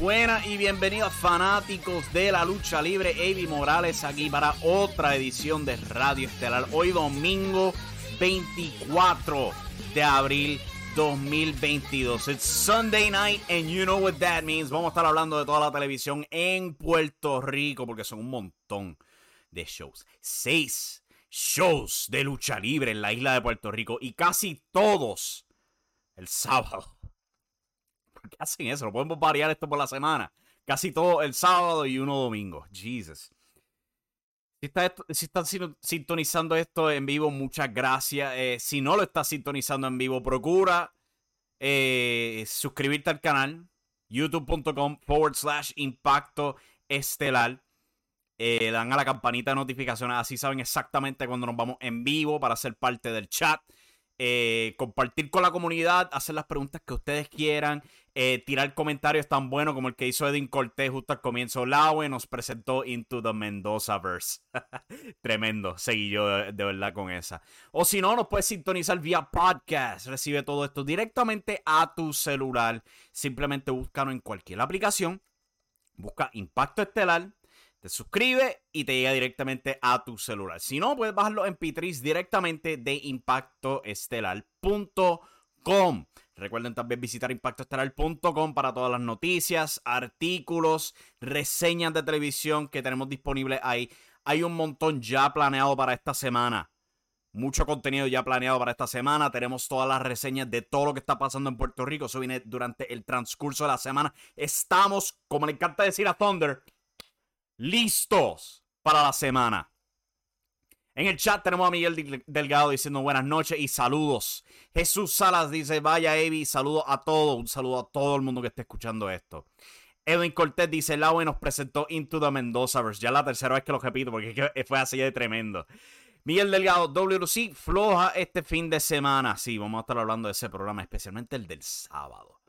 Buenas y bienvenidos fanáticos de la lucha libre. Avi Morales aquí para otra edición de Radio Estelar. Hoy domingo 24 de abril 2022. It's Sunday night and you know what that means. Vamos a estar hablando de toda la televisión en Puerto Rico porque son un montón de shows. Seis shows de lucha libre en la isla de Puerto Rico y casi todos el sábado. ¿Por qué hacen eso? No podemos variar esto por la semana. Casi todo el sábado y uno domingo. Jesus. Si estás, si estás sintonizando esto en vivo, muchas gracias. Eh, si no lo estás sintonizando en vivo, procura eh, suscribirte al canal. youtube.com forward slash impacto estelar. Eh, dan a la campanita de notificaciones, así saben exactamente cuando nos vamos en vivo para ser parte del chat. Compartir con la comunidad, hacer las preguntas que ustedes quieran, eh, tirar comentarios tan buenos como el que hizo Edwin Cortés justo al comienzo. Laue nos presentó Into the Mendoza Verse. Tremendo. Seguí yo de, verdad con esa. O si no, nos puedes sintonizar vía podcast. Recibe todo esto directamente a tu celular. Simplemente búscalo en cualquier aplicación. Busca Impacto Estelar. Te suscribe y te llega directamente a tu celular. Si no, puedes bajarlo en Pitris directamente de impactoestelar.com. Recuerden también visitar impactoestelar.com para todas las noticias, artículos, reseñas de televisión que tenemos disponibles ahí. Hay un montón ya planeado para esta semana. Mucho contenido ya planeado para esta semana. Tenemos todas las reseñas de todo lo que está pasando en Puerto Rico. Eso viene durante el transcurso de la semana. Estamos, como le encanta decir a Thunder, listos para la semana. En el chat tenemos a Miguel Delgado diciendo buenas noches y saludos. Jesús Salas dice, vaya Evi, saludo a todos, un saludo a todo el mundo que esté escuchando esto. Edwin Cortés dice, Laue nos presentó Into the Mendoza Verse. Ya la tercera vez que lo repito porque fue así de tremendo. Miguel Delgado, WC, floja este fin de semana. Sí, vamos a estar hablando de ese programa, especialmente el del sábado.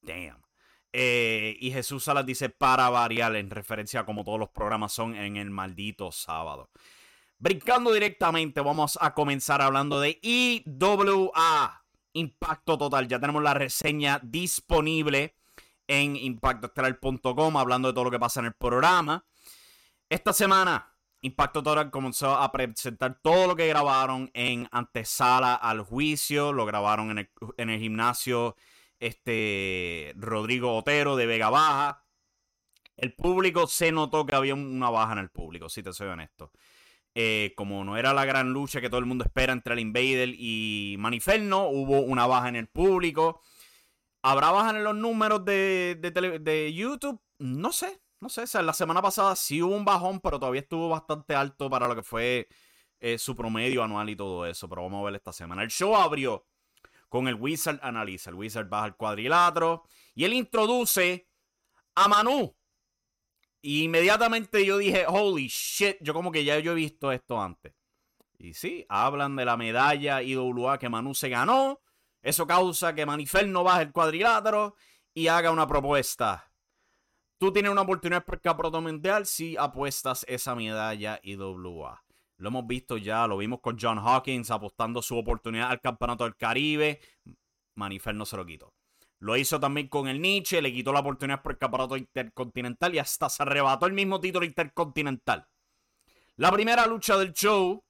Damn. Eh, y Jesús Salas dice, para variar, en referencia a como todos los programas son en el maldito sábado. Brincando directamente, vamos a comenzar hablando de IWA. Impacto Total. Ya tenemos la reseña disponible en impactoestelar.com, hablando de todo lo que pasa en el programa. Esta semana, Impacto Total comenzó a presentar todo lo que grabaron en antesala al juicio. Lo grabaron en el, en el gimnasio este, Rodrigo Otero de Vega Baja. El público se notó que había una baja en el público, si te soy honesto. Eh, como no era la gran lucha que todo el mundo espera entre el Invader y Maniferno, hubo una baja en el público. ¿Habrá baja en los números de, de, YouTube? No sé, no sé. O sea, la semana pasada sí hubo un bajón, pero todavía estuvo bastante alto para lo que fue eh, su promedio anual y todo eso. Pero vamos a ver esta semana. El show abrió con el Wizard Analiza. El Wizard baja el cuadrilátero y él introduce a Manu y inmediatamente yo dije, holy shit, yo como que ya yo he visto esto antes. Y sí, hablan de la medalla IWA que Manu se ganó. Eso causa que Manifer no baje el cuadrilátero y haga una propuesta. Tú tienes una oportunidad para mundial si apuestas esa medalla IWA. Lo hemos visto ya, lo vimos con John Hawkins apostando su oportunidad al campeonato del Caribe. Manifer no se lo quitó. Lo hizo también con el Nietzsche, le quitó la oportunidad por el campeonato intercontinental y hasta se arrebató el mismo título intercontinental. La primera lucha del show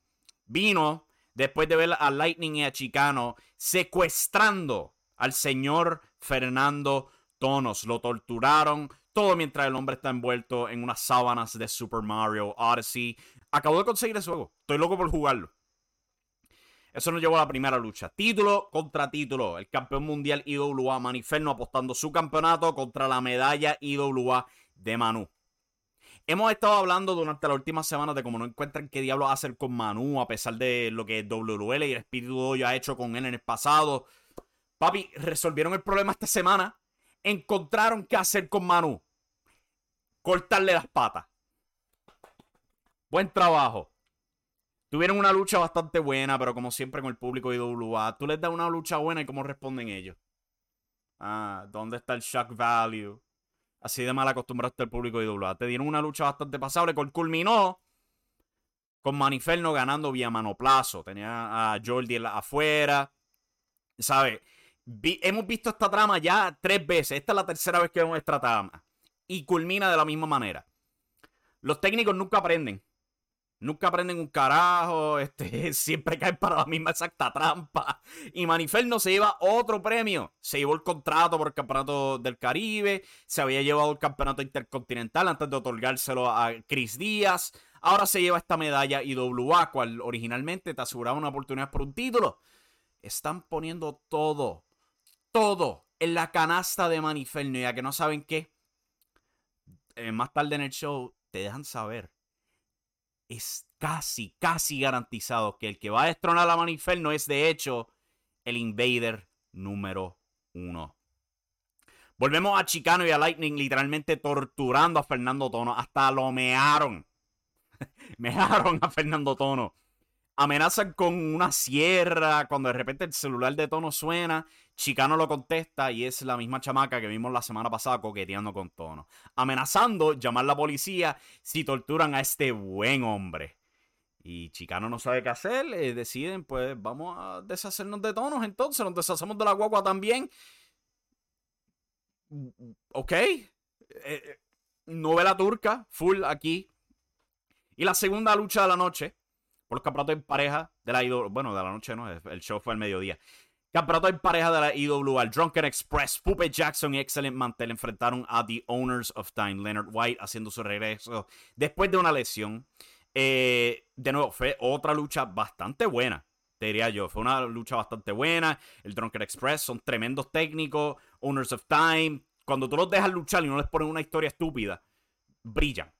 vino después de ver a Lightning y a Chicano secuestrando al señor Fernando Tonos. Lo torturaron todo mientras el hombre está envuelto en unas sábanas de Super Mario Odyssey. Acabo de conseguir ese juego. Estoy loco por jugarlo. Eso nos llevó a la primera lucha. Título contra título. El campeón mundial IWA Maniferno apostando su campeonato contra la medalla IWA de Manu. Hemos estado hablando durante las últimas semanas de cómo no encuentran qué diablos hacer con Manu, a pesar de lo que WL y el Espíritu ya ha hecho con él en el pasado. Papi, resolvieron el problema esta semana. Encontraron qué hacer con Manu. Cortarle las patas. Buen trabajo. Tuvieron una lucha bastante buena, pero como siempre con el público de IWA, tú les das una lucha buena y cómo responden ellos. Ah, ¿dónde está el shock value? Así de mal acostumbraste al público de IWA. Te dieron una lucha bastante pasable. Culminó con Maniferno ganando vía manoplazo. Tenía a Jordi afuera. ¿Sabes? Hemos visto esta trama ya tres veces. Esta es la tercera vez que vemos esta trama. Y culmina de la misma manera. Los técnicos nunca aprenden. Nunca aprenden un carajo, este, siempre caen para la misma exacta trampa. Y Maniferno se lleva otro premio. Se llevó el contrato por el Campeonato del Caribe, se había llevado el Campeonato Intercontinental antes de otorgárselo a Chris Díaz. Ahora se lleva esta medalla IWA, cual originalmente te aseguraba una oportunidad por un título. Están poniendo todo, todo en la canasta de Maniferno. Ya que no saben qué, eh, más tarde en el show te dejan saber es casi, casi garantizado que el que va a destronar a Maniferno es de hecho el Invader número uno. Volvemos a Chicano y a Lightning literalmente torturando a Fernando Tono. Hasta lo mearon. mearon a Fernando Tono amenazan con una sierra. Cuando de repente el celular de Tono suena, Chicano lo contesta y es la misma chamaca que vimos la semana pasada coqueteando con Tono. Amenazando llamar a la policía si torturan a este buen hombre. Y Chicano no sabe qué hacer, eh, deciden, pues vamos a deshacernos de tonos, entonces nos deshacemos de la guagua también. Ok. Eh, eh, novela turca, full aquí. Y la segunda lucha de la noche por los campeonatos en pareja de la IWA. Bueno, de la noche no, el show fue al mediodía. Campeonato en pareja de la IWA. Drunken Express, Pupe Jackson y Excellent Mantel enfrentaron a The Owners of Time. Leonard White haciendo su regreso después de una lesión. Eh, de nuevo, fue otra lucha bastante buena, te diría yo. Fue una lucha bastante buena. El Drunken Express son tremendos técnicos. Owners of Time. Cuando tú los dejas luchar y no les pones una historia estúpida, brillan.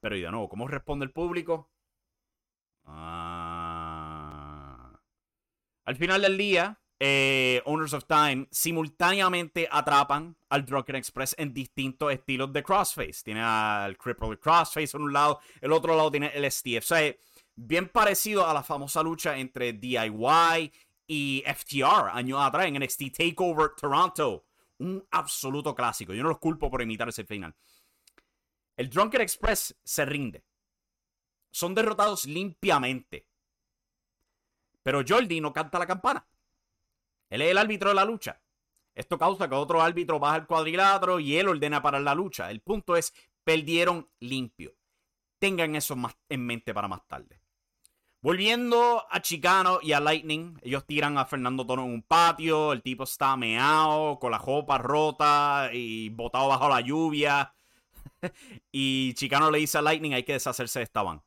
Pero y de nuevo, ¿cómo responde el público? Ah. Al final del día, eh, Owners of Time simultáneamente atrapan al Drunken Express en distintos estilos de crossface. Tiene al Crippled Crossface en un lado, el otro lado tiene el STF. O sea, bien parecido a la famosa lucha entre DIY y FTR años atrás en NXT Takeover Toronto. Un absoluto clásico. Yo no los culpo por imitar ese final. El Drunken Express se rinde son derrotados limpiamente. Pero Jordi no canta la campana. Él es el árbitro de la lucha. Esto causa que otro árbitro baja el cuadrilátero y él ordena parar la lucha. El punto es, perdieron limpio. Tengan eso más en mente para más tarde. Volviendo a Chicano y a Lightning, ellos tiran a Fernando Tono en un patio, el tipo está meado, con la ropa rota y botado bajo la lluvia. y Chicano le dice a Lightning, hay que deshacerse de esta van. O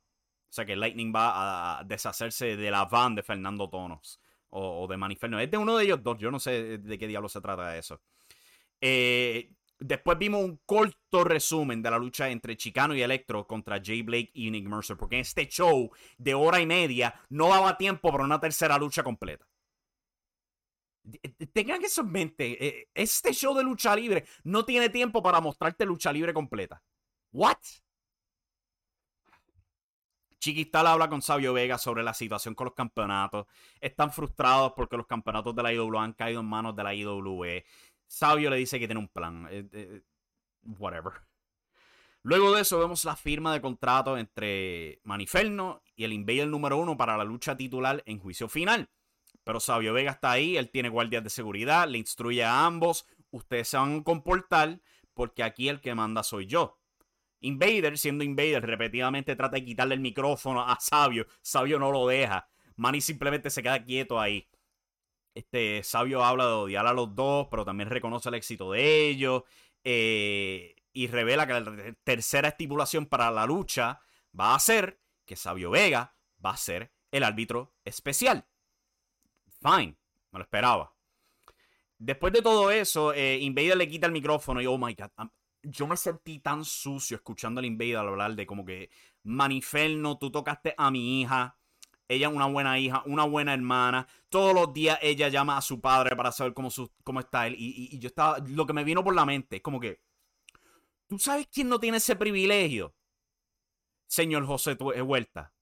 sea que Lightning va a deshacerse de la van de Fernando Tonos o, de Maniferno. Es de uno de ellos dos. Yo no sé de qué diablo se trata eso. Eh, después vimos un corto resumen de la lucha entre Chicano y Electro contra Jay Blake y Nick Mercer. Porque en este show de hora y media no daba tiempo para una tercera lucha completa. Tengan eso en mente. Eh, este show de lucha libre no tiene tiempo para mostrarte lucha libre completa. ¿What? Chiquistal habla con Sabio Vega sobre la situación con los campeonatos. Están frustrados porque los campeonatos de la IWA han caído en manos de la IWE. Sabio le dice que tiene un plan. Eh, eh, whatever. Luego de eso vemos la firma de contrato entre Maniferno y el Invader número uno para la lucha titular en juicio final. Pero Sabio Vega está ahí, él tiene guardias de seguridad, le instruye a ambos, ustedes se van a comportar porque aquí el que manda soy yo. Invader, siendo Invader, repetidamente trata de quitarle el micrófono a Sabio. Sabio no lo deja. Manny simplemente se queda quieto ahí. Este Sabio habla de odiar a los dos, pero también reconoce el éxito de ellos. Eh, y revela que la tercera estipulación para la lucha va a ser que Sabio Vega va a ser el árbitro especial. Fine, me lo esperaba. Después de todo eso, eh, Invader le quita el micrófono y oh my god, yo me sentí tan sucio escuchando al Invader hablar de como que Maniferno, tú tocaste a mi hija. Ella es una buena hija, una buena hermana. Todos los días ella llama a su padre para saber cómo, cómo está él. Y, yo estaba, lo que me vino por la mente es como que, ¿tú sabes quién no tiene ese privilegio? Señor José Huerta,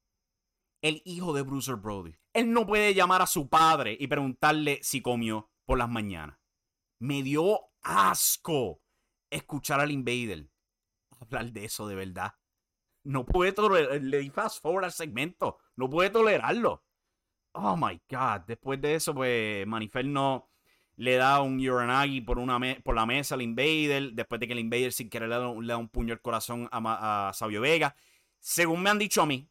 el hijo de Bruce Brody. Él no puede llamar a su padre y preguntarle si comió por las mañanas. Me dio asco escuchar al Invader hablar de eso de verdad. No puede tolerar, le di fast forward al segmento. No puede tolerarlo. Oh my god. Después de eso, pues Maniferno le da un Uranagi por, una por la mesa al Invader. Después de que el Invader sin querer le da, un puño al corazón a, Sabio Vega. Según me han dicho a mí,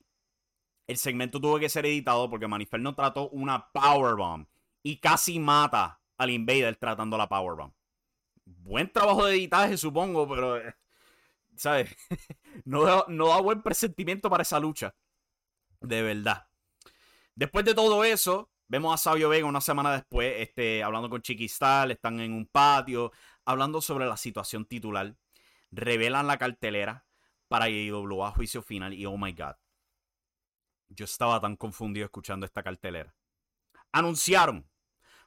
el segmento tuvo que ser editado porque Maniferno trató una powerbomb y casi mata al Invader tratando la powerbomb buen trabajo de editaje, supongo, pero, eh, ¿sabes? no, da, no da buen presentimiento para esa lucha. De verdad. Después de todo eso, vemos a Sabio Vega una semana después, este, hablando con Chiquistal, están en un patio, hablando sobre la situación titular. Revelan la cartelera para IWA juicio final y oh my god. Yo estaba tan confundido escuchando esta cartelera. Anunciaron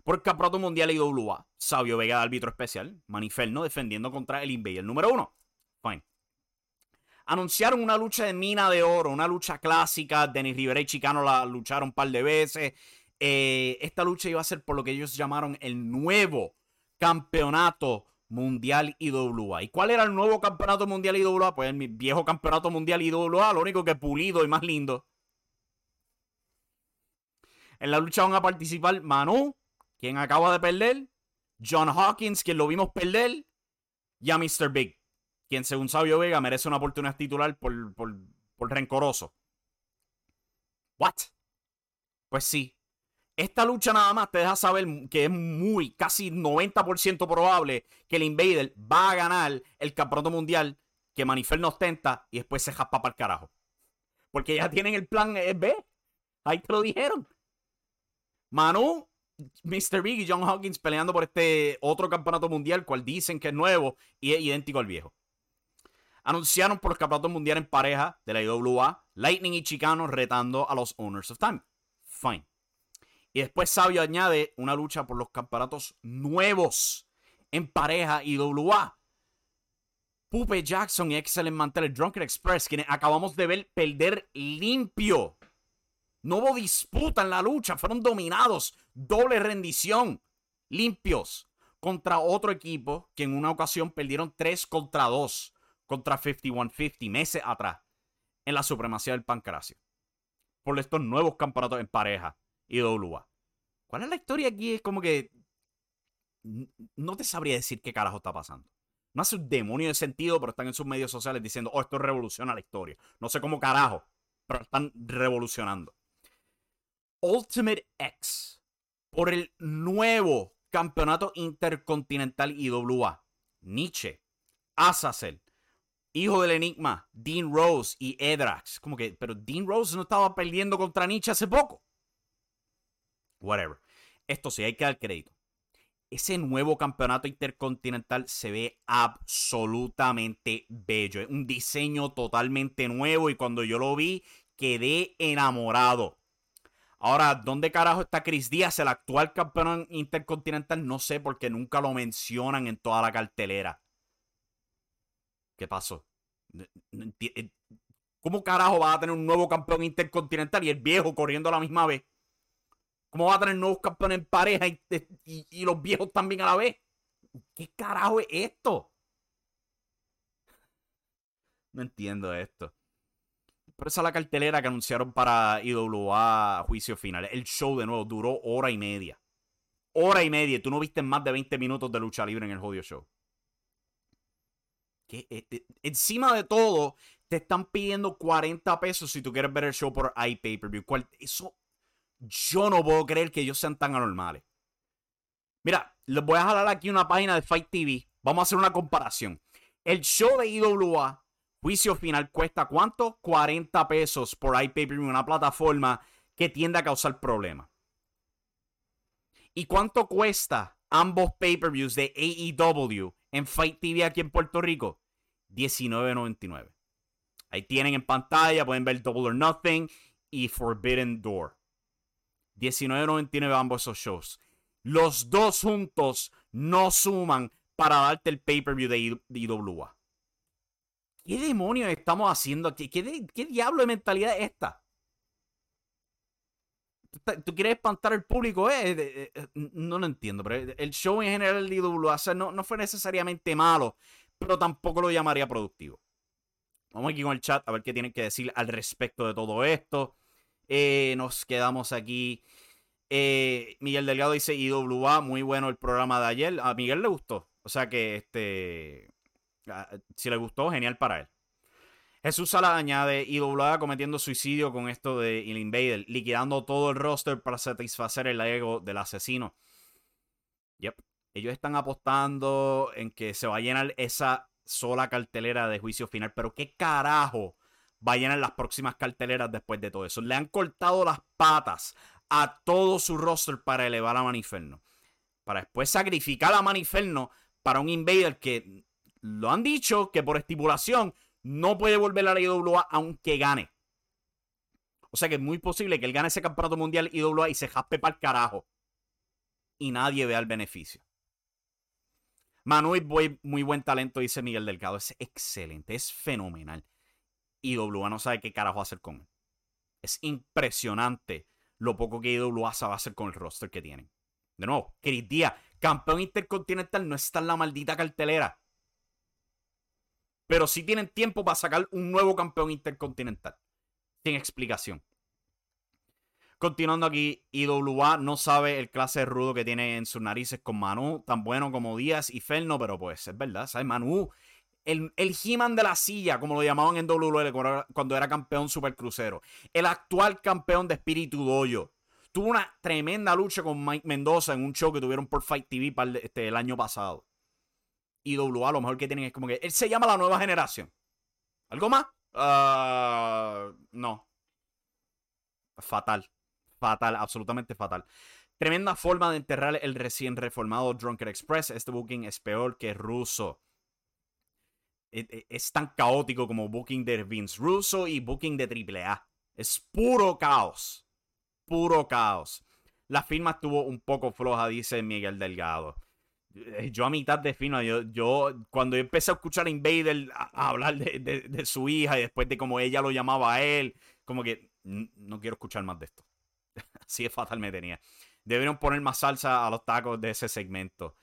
por Campeonato Mundial IWA. Sabio Vega de árbitro especial. Maniferno defendiendo contra el Invader número uno. Fine. Anunciaron una lucha de mina de oro, una lucha clásica. Denis Rivera y Chicano la lucharon un par de veces. Eh, esta lucha iba a ser por lo que ellos llamaron el nuevo campeonato mundial IWA. ¿Y cuál era el nuevo campeonato mundial IWA? Pues el viejo campeonato mundial IWA, lo único que pulido y más lindo. En la lucha van a participar Manu, quien acaba de perder, John Hawkins, quien lo vimos perder, y a Mr. Big, quien según Sabio Vega merece una oportunidad titular por, por, por rencoroso. ¿What? Pues sí. Esta lucha nada más te deja saber que es muy, casi 90% probable que el Invader va a ganar el campeonato mundial que Manifer no ostenta y después se jaspa para el carajo. Porque ya tienen el plan B. Ahí te lo dijeron. Manu Mr. Big y John Hawkins peleando por este otro campeonato mundial, cual dicen que es nuevo y es idéntico al viejo. Anunciaron por los campeonatos mundiales en pareja de la IWA, Lightning y Chicano retando a los Owners of Time. Fine. Y después Sabio añade una lucha por los campeonatos nuevos en pareja IWA. Pupe Jackson y Excellent Mantel, Drunken Express, quienes acabamos de ver perder limpio no hubo disputa en la lucha, fueron dominados. Doble rendición. Limpios. Contra otro equipo que en una ocasión perdieron 3 contra 2 contra 5150 meses atrás en la supremacía del pancracio. Por estos nuevos campeonatos en pareja y WA. ¿Cuál es la historia aquí? Es como que no te sabría decir qué carajo está pasando. No hace un demonio de sentido, pero están en sus medios sociales diciendo, oh, esto revoluciona la historia. No sé cómo carajo, pero están revolucionando. Ultimate X por el nuevo campeonato intercontinental IWA. Nietzsche, Azazel, hijo del enigma, Dean Rose y Edrax. Como que, pero Dean Rose no estaba perdiendo contra Nietzsche hace poco. Whatever. Esto sí, hay que dar crédito. Ese nuevo campeonato intercontinental se ve absolutamente bello. Es un diseño totalmente nuevo y cuando yo lo vi quedé enamorado. Ahora, ¿dónde carajo está Chris Díaz, el actual campeón intercontinental? No sé, porque nunca lo mencionan en toda la cartelera. ¿Qué pasó? Eh, ¿Cómo carajo va a tener un nuevo campeón intercontinental y el viejo corriendo a la misma vez? ¿Cómo va a tener nuevos campeones en pareja y, y los viejos también a la vez? ¿Qué carajo es esto? No entiendo esto. Pero esa es la cartelera que anunciaron para IWA Juicio Final. El show de nuevo duró hora y media. Hora y media. Tú no viste más de 20 minutos de lucha libre en el jodido show. que eh, eh, encima de todo, te están pidiendo 40 pesos si tú quieres ver el show por iPay-Per-View. Eso, yo no puedo creer que ellos sean tan anormales. Mira, les voy a jalar aquí una página de Fight TV. Vamos a hacer una comparación. El show de IWA, juicio final, cuesta ¿cuánto? 40 pesos por iPay-Per-View, una plataforma que tiende a causar problemas. ¿Y cuánto cuesta ambos pay-per-views de AEW en Fight TV aquí en Puerto Rico? 19.99. Ahí tienen en pantalla, pueden ver Double or Nothing y Forbidden Door. 19.99 ambos esos shows. Los dos juntos no suman para darte el pay-per-view de IWA. ¿Qué demonios estamos haciendo aquí? ¿Qué, ¿Qué, diablo de mentalidad es esta? ¿Tú quieres espantar al público? Eh, eh, eh, no lo entiendo, pero el show en general de IWA no, no fue necesariamente malo, pero tampoco lo llamaría productivo. Vamos aquí con el chat a ver qué tienen que decir al respecto de todo esto. Eh, nos quedamos aquí. Eh, Miguel Delgado dice IWA, muy bueno el programa de ayer. A Miguel le gustó. O sea que este. Si le gustó, genial para él. Jesús Sala añade IWA cometiendo suicidio con esto de El Invader, liquidando todo el roster para satisfacer el ego del asesino. Yep. Ellos están apostando en que se va a llenar esa sola cartelera de juicio final. Pero qué carajo vayan en las próximas carteleras después de todo eso. Le han cortado las patas a todo su roster para elevar a Maniferno. Para después sacrificar a Maniferno para un Invader que lo han dicho que por estipulación no puede volver a la IWA aunque gane. O sea que es muy posible que él gane ese campeonato mundial IWA y se jaspe para el carajo. Y nadie vea el beneficio. Manu muy buen talento, dice Miguel Delgado. Es excelente, es fenomenal. IWA no sabe qué carajo hacer con él. Es impresionante lo poco que IWA sabe hacer con el roster que tienen. De nuevo, Chris Díaz, campeón intercontinental, no está en la maldita cartelera. Pero sí tienen tiempo para sacar un nuevo campeón intercontinental. Sin explicación. Continuando aquí, IWA no sabe el clase rudo que tiene en sus narices con Manu, tan bueno como Díaz y Ferno, pero pues es verdad, ¿sabes? Manu, el, el He-Man de la silla, como lo llamaban en WWE cuando era campeón supercrucero, el actual campeón de Espíritu Doyo, tuvo una tremenda lucha con Mike Mendoza en un show que tuvieron por Fight TV este, el año pasado. IWA lo mejor que tienen es como que él se llama la nueva generación. ¿Algo más? Uh, no. Fatal fatal, absolutamente fatal. Tremenda forma de enterrar el recién reformado Drunken Express. Este booking es peor que ruso. E, e, es tan caótico como booking de Vince Russo y booking de AAA. Es puro caos. Puro caos. La firma estuvo un poco floja, dice Miguel Delgado. Eh, yo a mitad de firma, yo, yo cuando empecé a escuchar a Invader a, hablar de, su hija y después de cómo ella lo llamaba a él, como que no quiero escuchar más de esto. Así es fatal me tenía. Debieron poner más salsa a los tacos de ese segmento.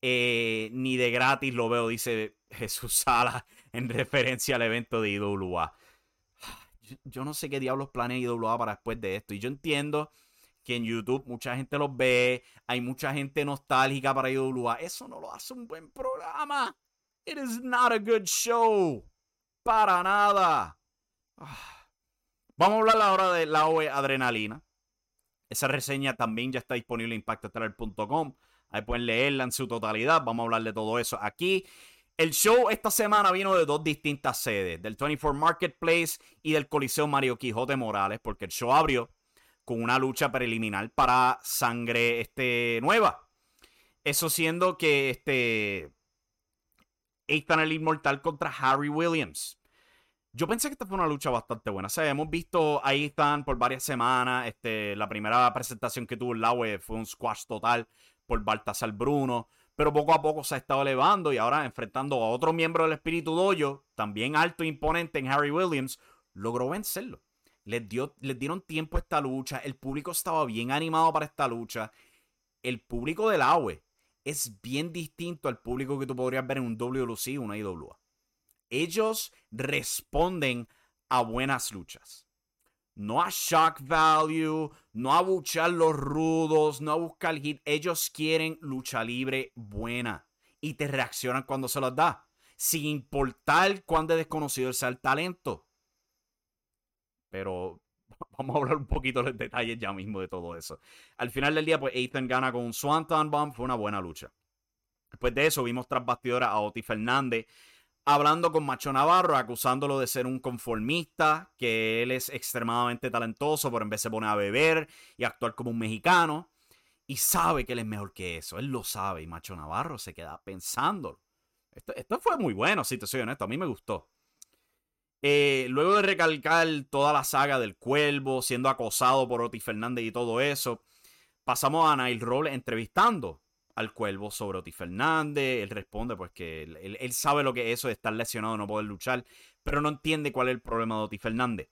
Eh, ni de gratis lo veo, dice Jesús Sala en referencia al evento de IWA. Yo, no sé qué diablos planea IWA para después de esto. Y yo entiendo que en YouTube mucha gente los ve, hay mucha gente nostálgica para IWA. Eso no lo hace un buen programa. It is not a good show. Para nada. Ah. Vamos a hablar ahora de la OE Adrenalina. Esa reseña también ya está disponible en impactoestelar.com. Ahí pueden leerla en su totalidad. Vamos a hablar de todo eso aquí. El show esta semana vino de dos distintas sedes, del 24 Marketplace y del Coliseo Mario Quijote Morales, porque el show abrió con una lucha preliminar para sangre este, nueva. Eso siendo que este Ethan el Inmortal contra Harry Williams. Yo pensé que esta fue una lucha bastante buena. O hemos visto ahí están por varias semanas. Este, la primera presentación que tuvo el Laue fue un squash total por Baltasar Bruno. Pero poco a poco se ha estado elevando y ahora enfrentando a otro miembro del Espíritu Doyo, también alto e imponente en Harry Williams, logró vencerlo. Les, dio, les dieron tiempo a esta lucha. El público estaba bien animado para esta lucha. El público del AWE es bien distinto al público que tú podrías ver en un WLC o una IWA ellos responden a buenas luchas. No a shock value, no a buchar los rudos, no a buscar hit. Ellos quieren lucha libre buena y te reaccionan cuando se los da. sin importar cuán desconocido sea el talento. Pero vamos a hablar un poquito de los detalles ya mismo de todo eso. Al final del día, pues Ethan gana con un Swanton Bomb, fue una buena lucha. Después de eso, vimos tras bastidora a Oti Fernández hablando con Macho Navarro, acusándolo de ser un conformista, que él es extremadamente talentoso, pero en vez se pone a beber y actuar como un mexicano. Y sabe que él es mejor que eso, él lo sabe. Y Macho Navarro se queda pensando. Esto, esto fue muy bueno, si te soy honesto, a mí me gustó. Eh, luego de recalcar toda la saga del cuervo, siendo acosado por Oti Fernández y todo eso, pasamos a Nail Roll entrevistando al cuervo sobre Oti Fernández. Él responde pues que él, sabe lo que es eso de estar lesionado, no poder luchar, pero no entiende cuál es el problema de Oti Fernández.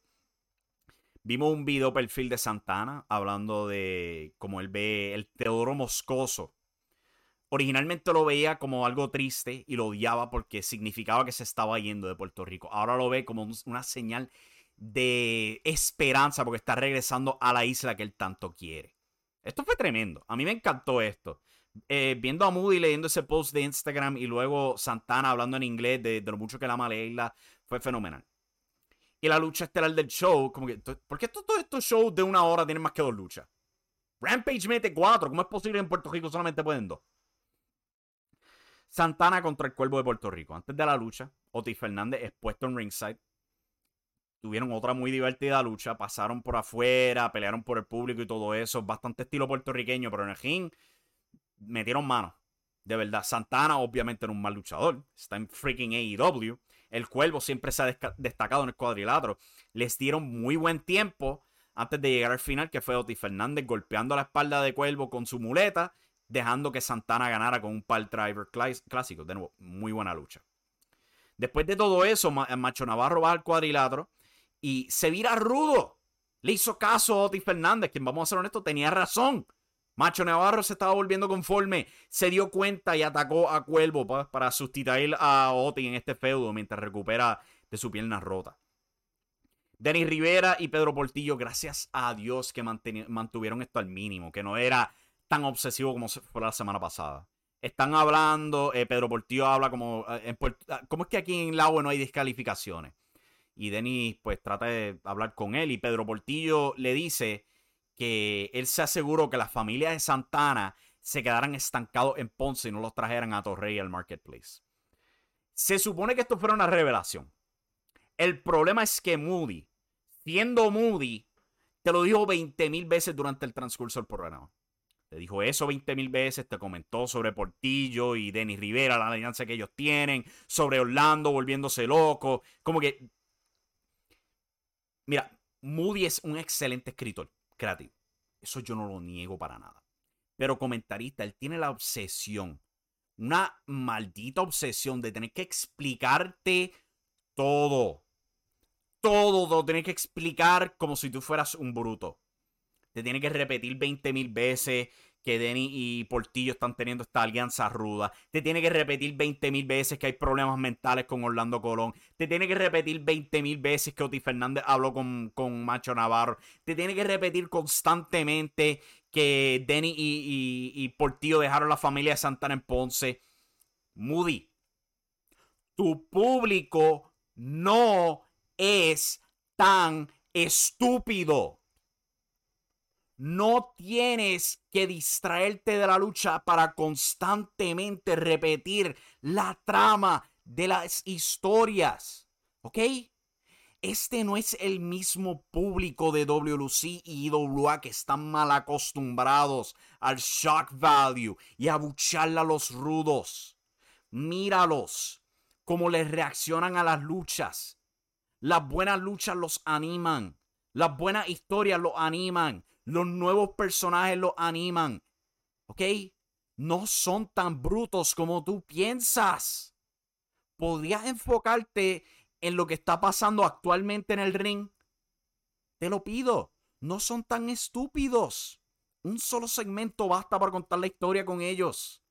Vimos un video perfil de Santana hablando de cómo él ve el Teodoro Moscoso. Originalmente lo veía como algo triste y lo odiaba porque significaba que se estaba yendo de Puerto Rico. Ahora lo ve como una señal de esperanza porque está regresando a la isla que él tanto quiere. Esto fue tremendo. A mí me encantó esto. Eh, viendo a Moody leyendo ese post de Instagram y luego Santana hablando en inglés de, lo mucho que la ama isla, fue fenomenal. Y la lucha estelar del show, como que, ¿por qué todos estos shows de una hora tienen más que dos luchas? Rampage mete cuatro, ¿cómo es posible en Puerto Rico solamente pueden dos? Santana contra el Cuervo de Puerto Rico. Antes de la lucha, Otis Fernández expuesto en ringside. Tuvieron otra muy divertida lucha, pasaron por afuera, pelearon por el público y todo eso. Bastante estilo puertorriqueño, pero en el ring metieron mano. De verdad, Santana obviamente era un mal luchador. Está en freaking AEW. El Cuervo siempre se ha destacado en el cuadrilátero. Les dieron muy buen tiempo antes de llegar al final, que fue Otis Fernández golpeando la espalda de Cuervo con su muleta, dejando que Santana ganara con un pal driver clásico. De nuevo, muy buena lucha. Después de todo eso, Macho Navarro va al cuadrilátero y se vira rudo. Le hizo caso a Otis Fernández, quien vamos a ser honestos, tenía razón. Macho Navarro se estaba volviendo conforme, se dio cuenta y atacó a Cuervo para sustituir a Oti en este feudo mientras recupera de su pierna rota. Denis Rivera y Pedro Portillo, gracias a Dios que mantuvieron esto al mínimo, que no era tan obsesivo como fue la semana pasada. Están hablando, eh, Pedro Portillo habla como, eh, ah, ¿cómo es que aquí en Lago no hay descalificaciones? Y Denis pues trata de hablar con él y Pedro Portillo le dice que él se aseguró que las familias de Santana se quedaran estancados en Ponce y no los trajeran a Torrey al marketplace. Se supone que esto fuera una revelación. El problema es que Moody, siendo Moody, te lo dijo 20 mil veces durante el transcurso del programa. Te dijo eso 20 mil veces, te comentó sobre Portillo y Denis Rivera, la alianza que ellos tienen, sobre Orlando volviéndose loco. Como que. Mira, Moody es un excelente escritor creativo. Eso yo no lo niego para nada. Pero comentarista, él tiene la obsesión, una maldita obsesión de tener que explicarte todo. Todo lo tiene que explicar como si tú fueras un bruto. Te tiene que repetir 20 mil veces que Denny y Portillo están teniendo esta alianza ruda. Te tiene que repetir 20 mil veces que hay problemas mentales con Orlando Colón. Te tiene que repetir 20 mil veces que Oti Fernández habló con, con Macho Navarro. Te tiene que repetir constantemente que Denny y, y Portillo dejaron la familia de Santana en Ponce. Moody, tu público no es tan estúpido. No tienes que distraerte de la lucha para constantemente repetir la trama de las historias. ¿Ok? Este no es el mismo público de WLC y IWA que están mal acostumbrados al shock value y a bucharle a los rudos. Míralos, cómo les reaccionan a las luchas. Las buenas luchas los animan. Las buenas historias los animan. Los nuevos personajes los animan. ¿Ok? No son tan brutos como tú piensas. ¿Podrías enfocarte en lo que está pasando actualmente en el ring? Te lo pido. No son tan estúpidos. Un solo segmento basta para contar la historia con ellos.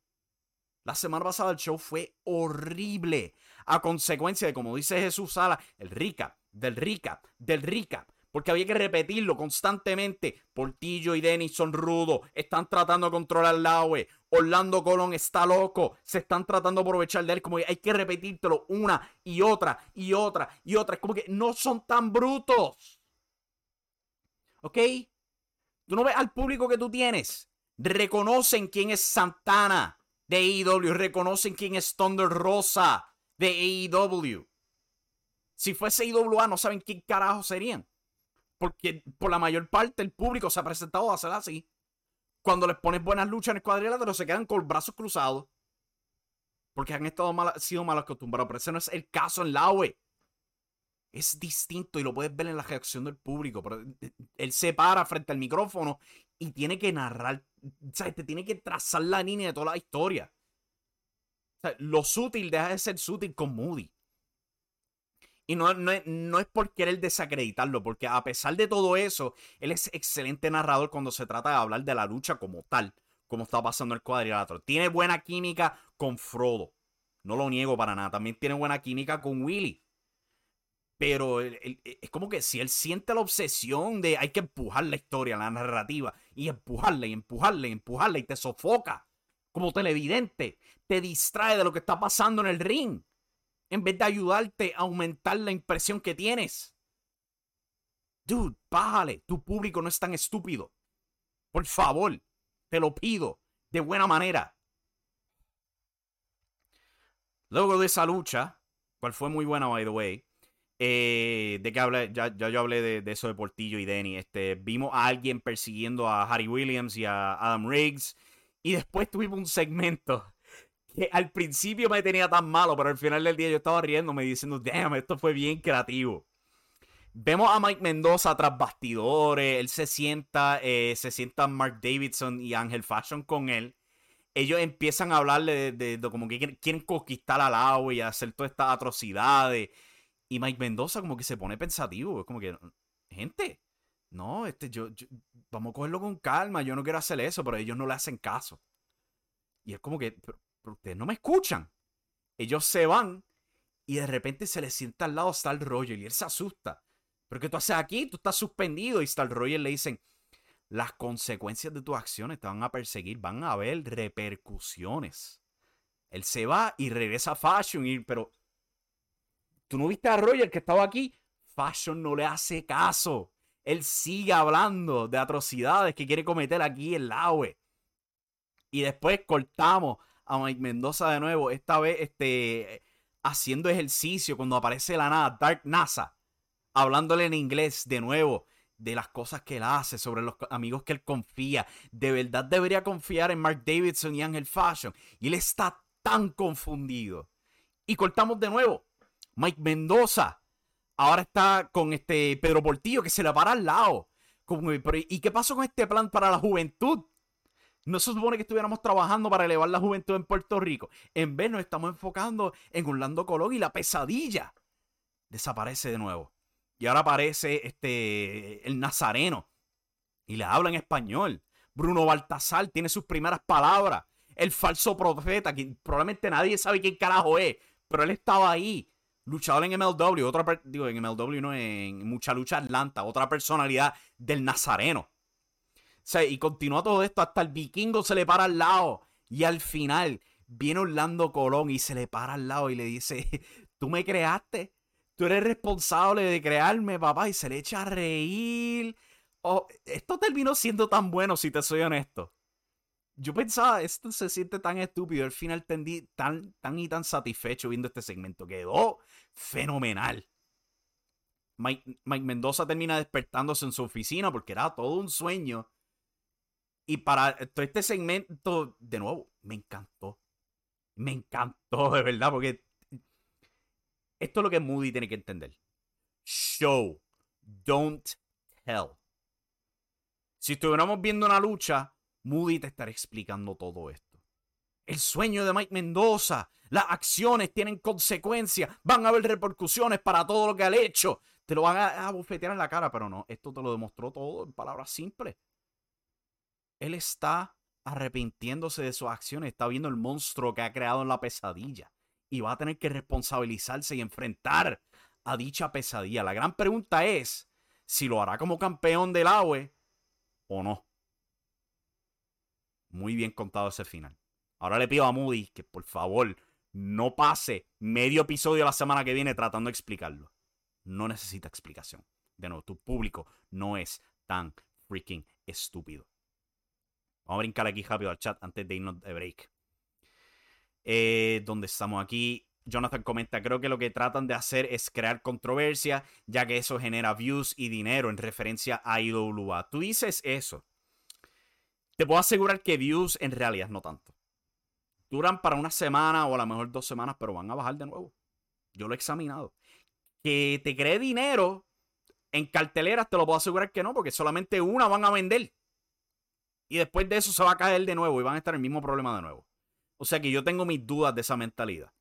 La semana pasada el show fue horrible. A consecuencia de, como dice Jesús Sala, el recap, del recap, del recap. Porque había que repetirlo constantemente. Portillo y Dennis son rudos, están tratando de controlar la AWE. Orlando Colón está loco, se están tratando de aprovechar de él. Como hay que repetírtelo una y otra y otra y otra. Es como que no son tan brutos. ¿Ok? Tú no ves al público que tú tienes. Reconocen quién es Santana de AEW, reconocen quién es Thunder Rosa de AEW. Si fuese IWA, no saben quién carajo serían. Porque por la mayor parte el público se ha presentado a hacer así. Cuando les pones buenas luchas en el cuadrilátero, se quedan con brazos cruzados. Porque han estado mal, sido mal acostumbrados. Pero ese no es el caso en la UE. Es distinto y lo puedes ver en la reacción del público. Pero eh, él se para frente al micrófono y tiene que narrar. O sea, te tiene que trazar la línea de toda la historia. Lo sutil deja de ser sutil con Moody. Y no, no, es por querer desacreditarlo, porque a pesar de todo eso, él es excelente narrador cuando se trata de hablar de la lucha como tal, como está pasando el cuadrilátero. Tiene buena química con Frodo. No lo niego para nada. También tiene buena química con Willy. Pero es como que si él siente la obsesión de hay que empujar la historia, la narrativa, y empujarla y empujarla y empujarla y te sofoca como televidente, te distrae de lo que está pasando en el ring en vez de ayudarte a aumentar la impresión que tienes. Dude, bájale. Tu público no es tan estúpido. Por favor, te lo pido de buena manera. Luego de esa lucha, cual fue muy buena, by the way, eh, de que hablé, ya, yo hablé de, eso de Portillo y Denny. Este, vimos a alguien persiguiendo a Harry Williams y a Adam Riggs. Y después tuvimos un segmento que al principio me tenía tan malo, pero al final del día yo estaba riéndome diciendo, damn, esto fue bien creativo. Vemos a Mike Mendoza tras bastidores, él se sienta, eh, se sienta Mark Davidson y Ángel Fashion con él. Ellos empiezan a hablarle de, como que quieren conquistar al agua y hacer todas estas atrocidades. Y Mike Mendoza como que se pone pensativo, es como que, gente, no, este, yo, vamos a cogerlo con calma, yo no quiero hacer eso, pero ellos no le hacen caso. Y es como que, ustedes no me escuchan. Ellos se van y de repente se les sienta al lado Star Roger y él se asusta. ¿Pero qué tú haces aquí? Tú estás suspendido. Y Star Roger le dicen, las consecuencias de tus acciones te van a perseguir, van a haber repercusiones. Él se va y regresa a Fashion, pero tú no viste a Roger que estaba aquí. Fashion no le hace caso. Él sigue hablando de atrocidades que quiere cometer aquí en la Y después cortamos a Mike Mendoza de nuevo, esta vez este, haciendo ejercicio cuando aparece la nada, Dark NASA, hablándole en inglés de nuevo de las cosas que él hace, sobre los amigos que él confía. De verdad debería confiar en Mark Davidson y Angel Fashion. Y él está tan confundido. Y cortamos de nuevo. Mike Mendoza ahora está con este Pedro Portillo que se le para al lado. ¿Y qué pasó con este plan para la juventud? No se supone que estuviéramos trabajando para elevar la juventud en Puerto Rico. En vez nos estamos enfocando en Orlando Colón y la pesadilla desaparece de nuevo. Y ahora aparece este, el Nazareno y le habla en español. Bruno Baltasar tiene sus primeras palabras. El falso profeta, que probablemente nadie sabe quién carajo es, pero él estaba ahí. Luchador en MLW, otra, digo, en MLW no, en mucha lucha Atlanta, otra personalidad del Nazareno y continúa todo esto hasta el vikingo se le para al lado. Y al final viene Orlando Colón y se le para al lado y le dice, tú me creaste, tú eres responsable de crearme, papá. Y se le echa a reír. Oh, esto terminó siendo tan bueno, si te soy honesto. Yo pensaba, esto se siente tan estúpido. Al final tendí tan, tan y tan satisfecho viendo este segmento. Quedó fenomenal. Mike Mendoza termina despertándose en su oficina porque era todo un sueño y para todo este segmento, de nuevo, me encantó. Me encantó, de verdad, porque esto es lo que Moody tiene que entender. Show, don't tell. Si estuviéramos viendo una lucha, Moody te estaría explicando todo esto. El sueño de Mike Mendoza, las acciones tienen consecuencias, van a haber repercusiones para todo lo que ha hecho. Te lo van a, a bofetear en la cara, pero no, esto te lo demostró todo en palabras simples. Él está arrepintiéndose de sus acciones, está viendo el monstruo que ha creado en la pesadilla y va a tener que responsabilizarse y enfrentar a dicha pesadilla. La gran pregunta es si lo hará como campeón del AWE o no. Muy bien contado ese final. Ahora le pido a Moody que por favor no pase medio episodio la semana que viene tratando de explicarlo. No necesita explicación. De nuevo, tu público no es tan freaking estúpido. Vamos a brincar aquí rápido al chat antes de irnos de break. Eh, donde estamos aquí. Jonathan comenta, creo que lo que tratan de hacer es crear controversia, ya que eso genera views y dinero en referencia a IWA. Tú dices eso. Te puedo asegurar que views en realidad no tanto. Duran para una semana o a lo mejor dos semanas, pero van a bajar de nuevo. Yo lo he examinado. Que te cree dinero en carteleras, te lo puedo asegurar que no, porque solamente una van a vender. Y después de eso se va a caer de nuevo y van a estar en el mismo problema de nuevo. O sea que yo tengo mis dudas de esa mentalidad.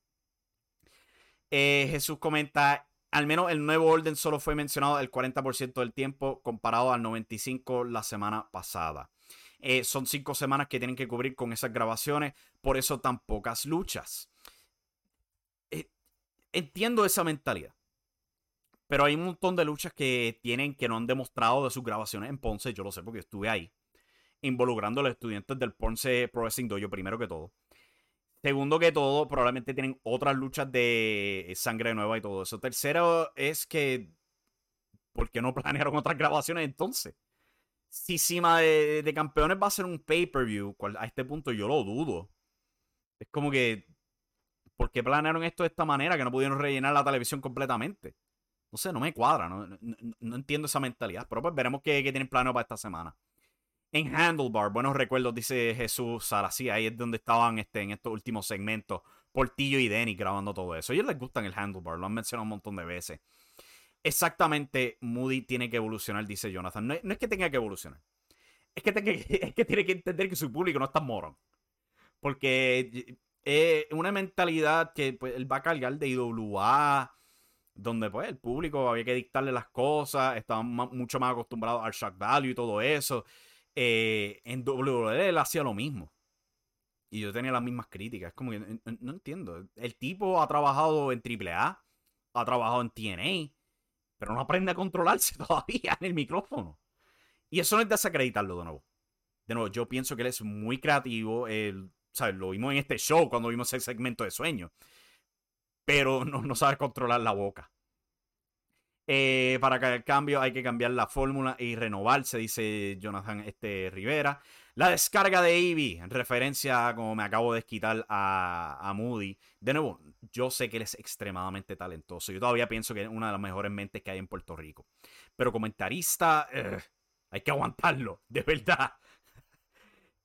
Eh, Jesús comenta, al menos el nuevo orden solo fue mencionado el 40% del tiempo comparado al 95% la semana pasada. Eh, son cinco semanas que tienen que cubrir con esas grabaciones, por eso tan pocas luchas. Eh, entiendo esa mentalidad. Pero hay un montón de luchas que tienen que no han demostrado de sus grabaciones en Ponce. Yo lo sé porque estuve ahí. Involucrando a los estudiantes del Ponce Pro Wrestling Dojo, primero que todo. Segundo que todo, probablemente tienen otras luchas de sangre nueva y todo eso. Tercero es que. ¿Por qué no planearon otras grabaciones entonces? si Cima de, Campeones va a ser un pay-per-view, a este punto yo lo dudo. Es como que, ¿por qué planearon esto de esta manera que no pudieron rellenar la televisión completamente? No sé, no me cuadra, no, entiendo esa mentalidad, pero pues veremos qué, tienen planeado para esta semana. En Handlebar, buenos recuerdos, dice Jesús Sara. Sí, ahí es donde estaban este, en estos últimos segmentos. Portillo y Denny grabando todo eso. A ellos les gustan el Handlebar, lo han mencionado un montón de veces exactamente Moody tiene que evolucionar, dice Jonathan. No, es que tenga que evolucionar. Es que, es tiene que entender que su público no está morón. Porque es una mentalidad que pues, él va a cargar de IWA, donde pues el público había que dictarle las cosas, estaban mucho más acostumbrados al shock value y todo eso. Eh, en WWE él hacía lo mismo. Y yo tenía las mismas críticas. Es como que no, entiendo. El tipo ha trabajado en AAA, ha trabajado en TNA, pero no aprende a controlarse todavía en el micrófono. Y eso no es desacreditarlo de nuevo. De nuevo, yo pienso que él es muy creativo. Lo vimos en este show cuando vimos el segmento de sueño. Pero no, no sabe controlar la boca. Eh, para que el cambio hay que cambiar la fórmula y renovarse, dice Jonathan este, Rivera. La descarga de Eevee, en referencia a como me acabo de quitar a, a Moody. De nuevo, yo sé que él es extremadamente talentoso. Yo todavía pienso que es una de las mejores mentes que hay en Puerto Rico. Pero comentarista, eh, hay que aguantarlo, de verdad.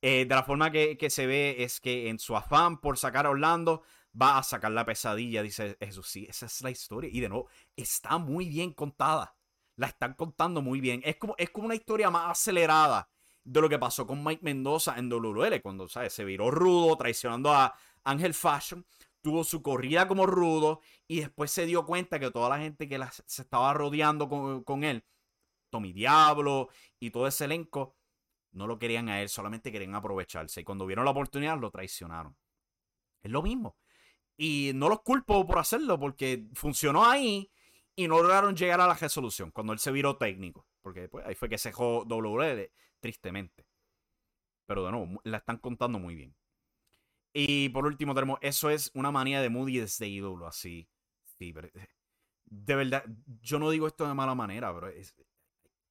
Eh, de la forma que, se ve es que en su afán por sacar a Orlando, va a sacar la pesadilla, dice Jesús. Sí, esa es la historia. Y de nuevo, está muy bien contada. La están contando muy bien. Es como, es como una historia más acelerada de lo que pasó con Mike Mendoza en WL, cuando ¿sabes? se viró rudo, traicionando a Ángel Fashion tuvo su corrida como rudo y después se dio cuenta que toda la gente que se estaba rodeando con, él, Tommy Diablo y todo ese elenco, no lo querían a él, solamente querían aprovecharse. Y cuando vieron la oportunidad, lo traicionaron. Es lo mismo. Y no los culpo por hacerlo, porque funcionó ahí y no lograron llegar a la resolución cuando él se viró técnico. Porque después ahí fue que se dejó WL, tristemente. Pero de nuevo, la están contando muy bien. Y por último tenemos, eso es una manía de Moody desde ídolo, así. Sí, pero, de verdad, yo no digo esto de mala manera, pero es,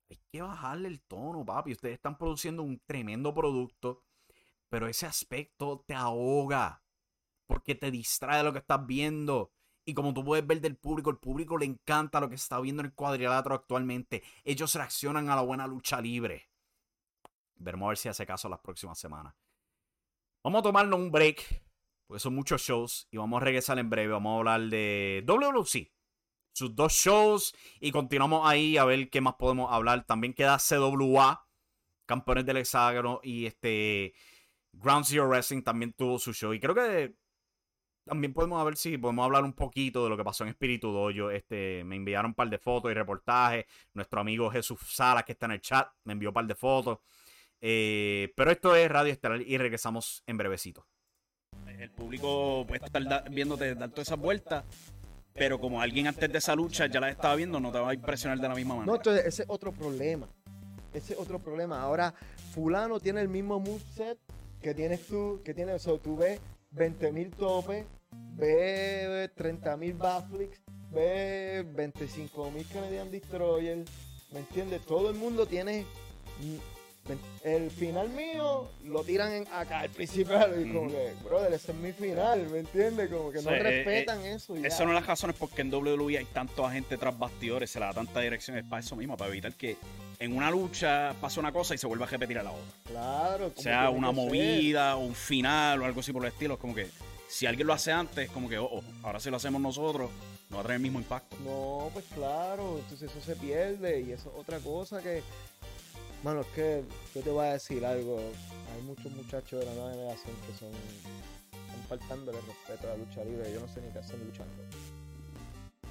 hay que bajarle el tono, papi. Ustedes están produciendo un tremendo producto, pero ese aspecto te ahoga porque te distrae de lo que estás viendo. Y como tú puedes ver del público, el público le encanta lo que está viendo en el cuadrilátero actualmente. Ellos reaccionan a la buena lucha libre. Veremos a ver si hace caso las próximas semanas. Vamos a tomarnos un break, porque son muchos shows, y vamos a regresar en breve. Vamos a hablar de WWC, sus dos shows, y continuamos ahí a ver qué más podemos hablar. También queda CWA, campeones del hexágono, y este Ground Zero Wrestling también tuvo su show. Y creo que también podemos ver si podemos hablar un poquito de lo que pasó en Espíritu Dojo. Este, me enviaron un par de fotos y reportajes. Nuestro amigo Jesús Salas, que está en el chat, me envió un par de fotos. Eh, pero esto es Radio Estelar y regresamos en brevecito. El público puede estar viéndote dar todas esas vueltas pero como alguien antes de esa lucha ya la estaba viendo, no te va a impresionar de la misma manera. No, entonces ese es otro problema. Ese es otro problema. Ahora, fulano tiene el mismo moveset que tienes tú, que tiene eso. Tú ves 20.000 topes, ves 30.000 backflips, ves 25.000 Canadian Destroyer. ¿Me entiendes? Todo el mundo tiene el final mío lo tiran en acá al principio y como que, brother, ese es mi final, ¿me entiendes? Como que no respetan eh, eso. Eso no es las razones porque en WWE hay tanto gente tras bastidores, se le da tanta dirección, es para eso mismo, para evitar que en una lucha pase una cosa y se vuelva a repetir a la otra. Claro. Sea una movida, un final o algo así por el estilo, es como que si alguien lo hace antes, como que, oh, oh, ahora si lo hacemos nosotros, no va a tener el mismo impacto. No, pues claro, entonces eso se pierde y eso es otra cosa que Mano, es que yo te voy a decir algo. Hay muchos muchachos de la nueva generación que son. están faltándole respeto a la lucha libre. Yo no sé ni qué hacen luchando.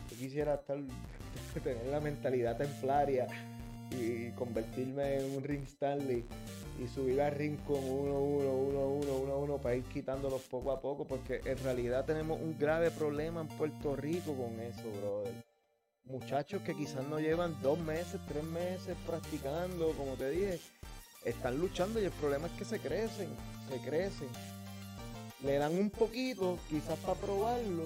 Yo quisiera estar. tener la mentalidad templaria y convertirme en un ring Stanley y subir al ring con uno, uno, uno, uno, uno, uno para ir quitándolos poco a poco, porque en realidad tenemos un grave problema en Puerto Rico con eso, brother muchachos que quizás no llevan dos meses, tres meses practicando, como te dije, están luchando y el problema es que se crecen, se crecen. Le dan un poquito, quizás para probarlo.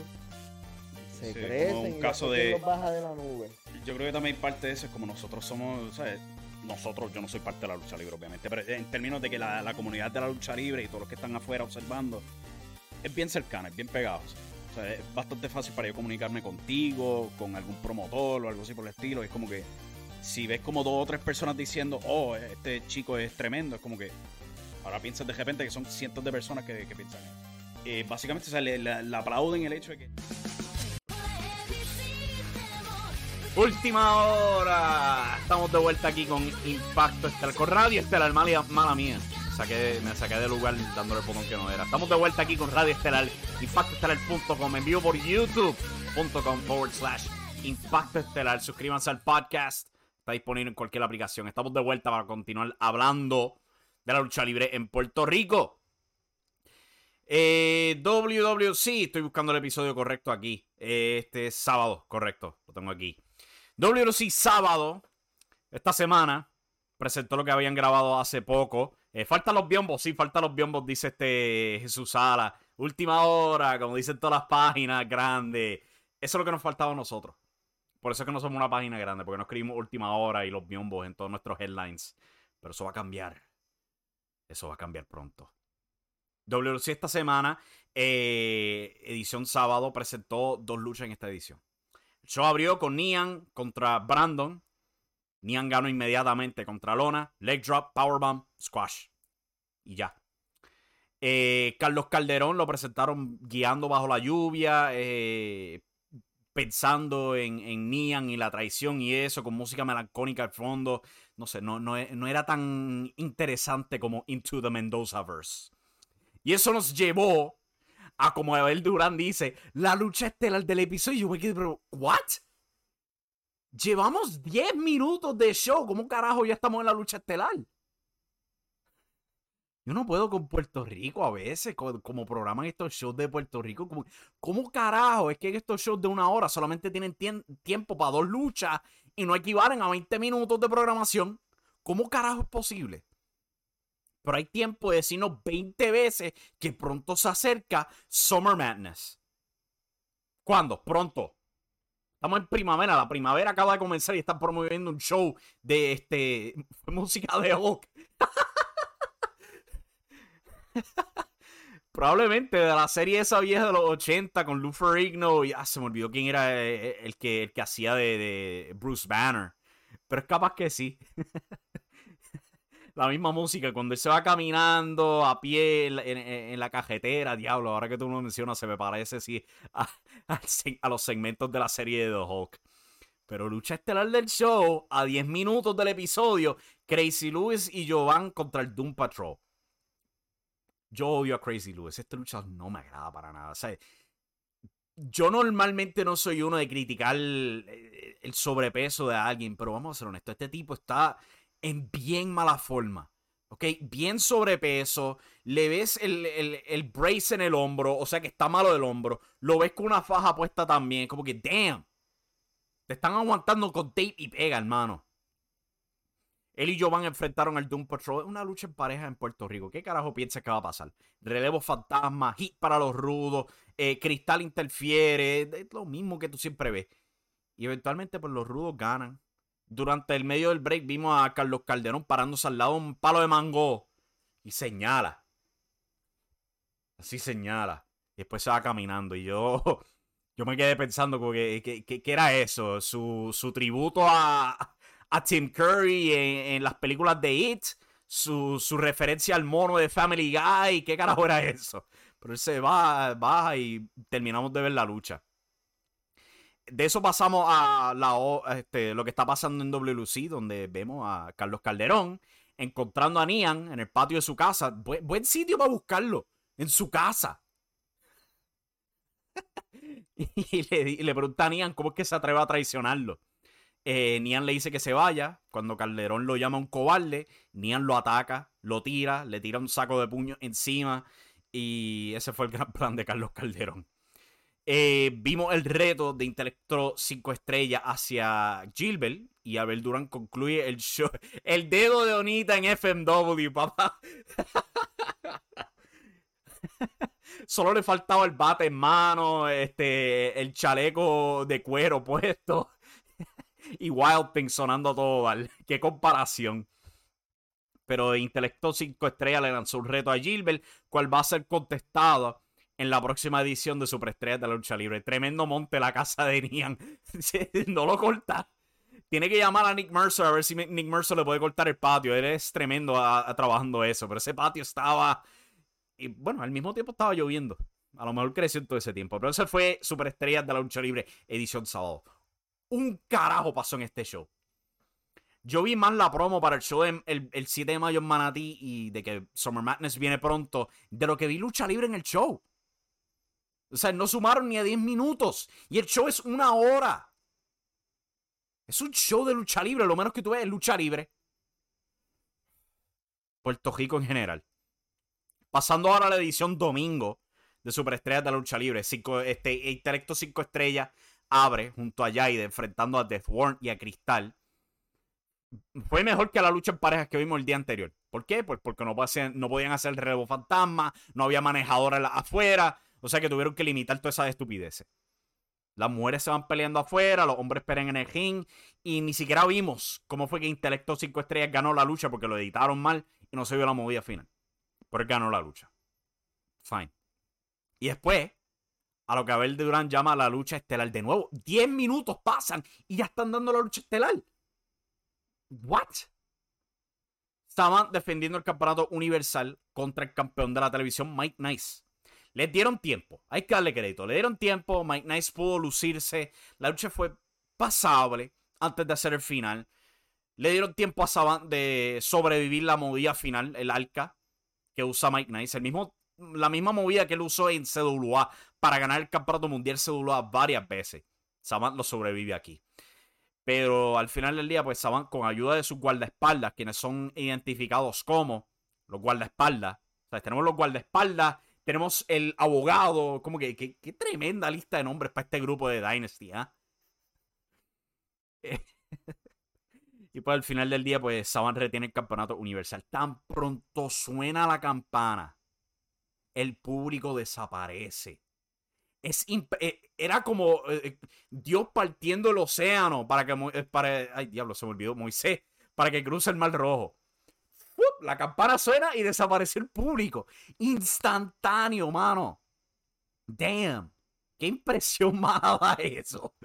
Se crecen un caso de, los baja de la nube. Yo creo que también parte de eso es como nosotros somos, ¿sabes? Nosotros, yo no soy parte de la lucha libre, obviamente, pero en términos de que la, la comunidad de la lucha libre y todos los que están afuera observando, es bien cercana, es bien pegado es bastante fácil para yo comunicarme contigo, con algún promotor o algo así por el estilo. Es como que si ves como dos o tres personas diciendo, oh, este chico es tremendo, es como que ahora piensas de repente que son cientos de personas que, piensan eh, básicamente o le, aplauden el hecho de que... Última hora. Estamos de vuelta aquí con Impacto Estelar, con Radio Estelar, mala, mala mía saqué, me saqué de lugar dándole el botón que no era. Estamos de vuelta aquí con Radio Estelar, impactoestelar.com, en vivo por youtube.com forward slash Impacto Estelar. Suscríbanse al podcast, está disponible en cualquier aplicación. Estamos de vuelta para continuar hablando de la lucha libre en Puerto Rico. Eh, WWC, estoy buscando el episodio correcto aquí. Este sábado, correcto, lo tengo aquí. WWC sábado, esta semana, presentó lo que habían grabado hace poco. Eh, faltan los biombos, sí, faltan los biombos, dice este Jesús Sala. Última hora, como dicen todas las páginas grandes. Eso es lo que nos faltaba a nosotros. Por eso es que no somos una página grande, porque no escribimos última hora y los biombos en todos nuestros headlines. Pero eso va a cambiar. Eso va a cambiar pronto. WC esta semana, eh, edición sábado, presentó dos luchas en esta edición. Show abrió con Nian contra Brandon. Nian ganó inmediatamente contra Lona. Leg drop, powerbomb, squash. Y ya. Eh, Carlos Calderón lo presentaron guiando bajo la lluvia, eh, pensando en, en, Nian y la traición y eso, con música melancónica al fondo. No sé, no, no, no era tan interesante como Into the Mendoza Verse. Y eso nos llevó a, como Abel Durán dice, la lucha estelar del episodio. Yo me quedé, pero, ¿what? Llevamos 10 minutos de show. ¿Cómo carajo ya estamos en la lucha estelar? Yo no puedo con Puerto Rico a veces, como, programan estos shows de Puerto Rico. Como, ¿Cómo carajo es que estos shows de una hora solamente tienen tiempo para dos luchas y no equivalen a 20 minutos de programación? ¿Cómo carajo es posible? Pero hay tiempo de decirnos 20 veces que pronto se acerca Summer Madness. ¿Cuándo? Pronto. Estamos en primavera, la primavera acaba de comenzar y están promoviendo un show de este música de Hulk. Probablemente de la serie esa vieja de los 80 con Lou Ferrigno. Y ah, se me olvidó quién era eh, eh, el, que, el que hacía de, de, Bruce Banner. Pero es capaz que sí. la misma música. Cuando él se va caminando a pie en, la cajetera, diablo, ahora que tú lo mencionas, se me parece sí a, los segmentos de la serie de The Hulk. Pero lucha estelar del show, a 10 minutos del episodio, Crazy Lewis y Jovan contra el Doom Patrol. Yo odio a Crazy Lewis. Esta lucha no me agrada para nada. Yo normalmente no soy uno de criticar el, sobrepeso de alguien, pero vamos a ser honestos. Este tipo está en bien mala forma. ¿ok? Bien sobrepeso, le ves el, el, brace en el hombro, o sea que está malo del hombro, lo ves con una faja puesta también, como que, damn, te están aguantando con tape y pega, hermano. Él y Jovan enfrentaron al Doom Patrol. Una lucha en pareja en Puerto Rico. ¿Qué carajo piensas que va a pasar? Relevo fantasma, hit para los rudos, eh, cristal interfiere. Es lo mismo que tú siempre ves. Y eventualmente, pues los rudos ganan. Durante el medio del break vimos a Carlos Calderón parándose al lado de un palo de mango. Y señala. Así señala. Y después se va caminando. Y yo. Yo me quedé pensando, ¿qué, qué, era eso? Su, su tributo a, a Tim Curry en, las películas de It, su, referencia al mono de Family Guy, ¿qué carajo era eso? Pero él se va, va y terminamos de ver la lucha. De eso pasamos a la, este, lo que está pasando en WLC, donde vemos a Carlos Calderón encontrando a Nian en el patio de su casa. buen sitio para buscarlo, en su casa. y, le, y le pregunta a Nian cómo es que se atreve a traicionarlo. Eh, Nian le dice que se vaya. Cuando Calderón lo llama un cobarde, Nian lo ataca, lo tira, le tira un saco de puño encima. Y ese fue el gran plan de Carlos Calderón. Eh, vimos el reto de Intelectro 5 estrellas hacia Gilbert. Y Abel Durán concluye el show. El dedo de Onita en FMW, papá. Solo le faltaba el bate en mano, este, el chaleco de cuero puesto y Wild Thing sonando todo. Qué comparación. Pero Intelecto 5 Estrellas le lanzó un reto a Gilbert, cual va a ser contestado en la próxima edición de Superestrellas de la Lucha Libre. Tremendo monte la casa de Nian. no lo corta. Tiene que llamar a Nick Mercer a ver si Nick Mercer le puede cortar el patio. Él es tremendo a, trabajando eso. Pero ese patio estaba. Y bueno, al mismo tiempo estaba lloviendo. A lo mejor creció en todo ese tiempo. Pero ese fue Superestrellas de la Lucha Libre, edición sábado un carajo pasó en este show. Yo vi más la promo para el show el, 7 de mayo en Manatí y de que Summer Madness viene pronto, de lo que vi lucha libre en el show. O sea, no sumaron ni a 10 minutos. Y el show es una hora. Es un show de lucha libre. Lo menos que tú ves es lucha libre. Puerto Rico en general. Pasando ahora a la edición domingo de Superestrellas de la Lucha Libre. Cinco, este, Intelecto 5 estrellas abre junto a Jaide enfrentando a Death Warren y a Cristal. Fue mejor que la lucha en parejas que vimos el día anterior. ¿Por qué? Pues porque no, no podían hacer el relevo fantasma, no había manejadores afuera, o sea que tuvieron que limitar todas esas estupideces. Las mujeres se van peleando afuera, los hombres pelean en el ring y ni siquiera vimos cómo fue que Intelecto 5 Estrellas ganó la lucha porque lo editaron mal y no se vio la movida final. Pero él ganó la lucha. Fine. Y después, a lo que Abel Durán llama la lucha estelar. De nuevo, 10 minutos pasan y ya están dando la lucha estelar. ¿What? Estaban defendiendo el campeonato universal contra el campeón de la televisión, Mike Nice. Les dieron tiempo. Hay que darle crédito. Le dieron tiempo. Mike Nice pudo lucirse. La lucha fue pasable antes de hacer el final. Le dieron tiempo a Saban de sobrevivir la movida final, el arca que usa Mike Nice. El mismo la misma movida que él usó en CWA para ganar el campeonato mundial CWA varias veces. Saban lo sobrevive aquí. Pero al final del día, pues Saban, con ayuda de sus guardaespaldas, quienes son identificados como los guardaespaldas. Tenemos los guardaespaldas, tenemos el abogado, como que, qué tremenda lista de nombres para este grupo de Dynasty, ¿ah? y pues al final del día, pues Saban retiene el campeonato universal. Tan pronto suena la campana el público desaparece. Es eh, era como eh, eh, Dios partiendo el océano para que para ay diablo se me olvidó Moisés para que cruce el mar rojo. La campana suena y desaparece el público. Instantáneo, mano. Damn. Qué impresión más eso.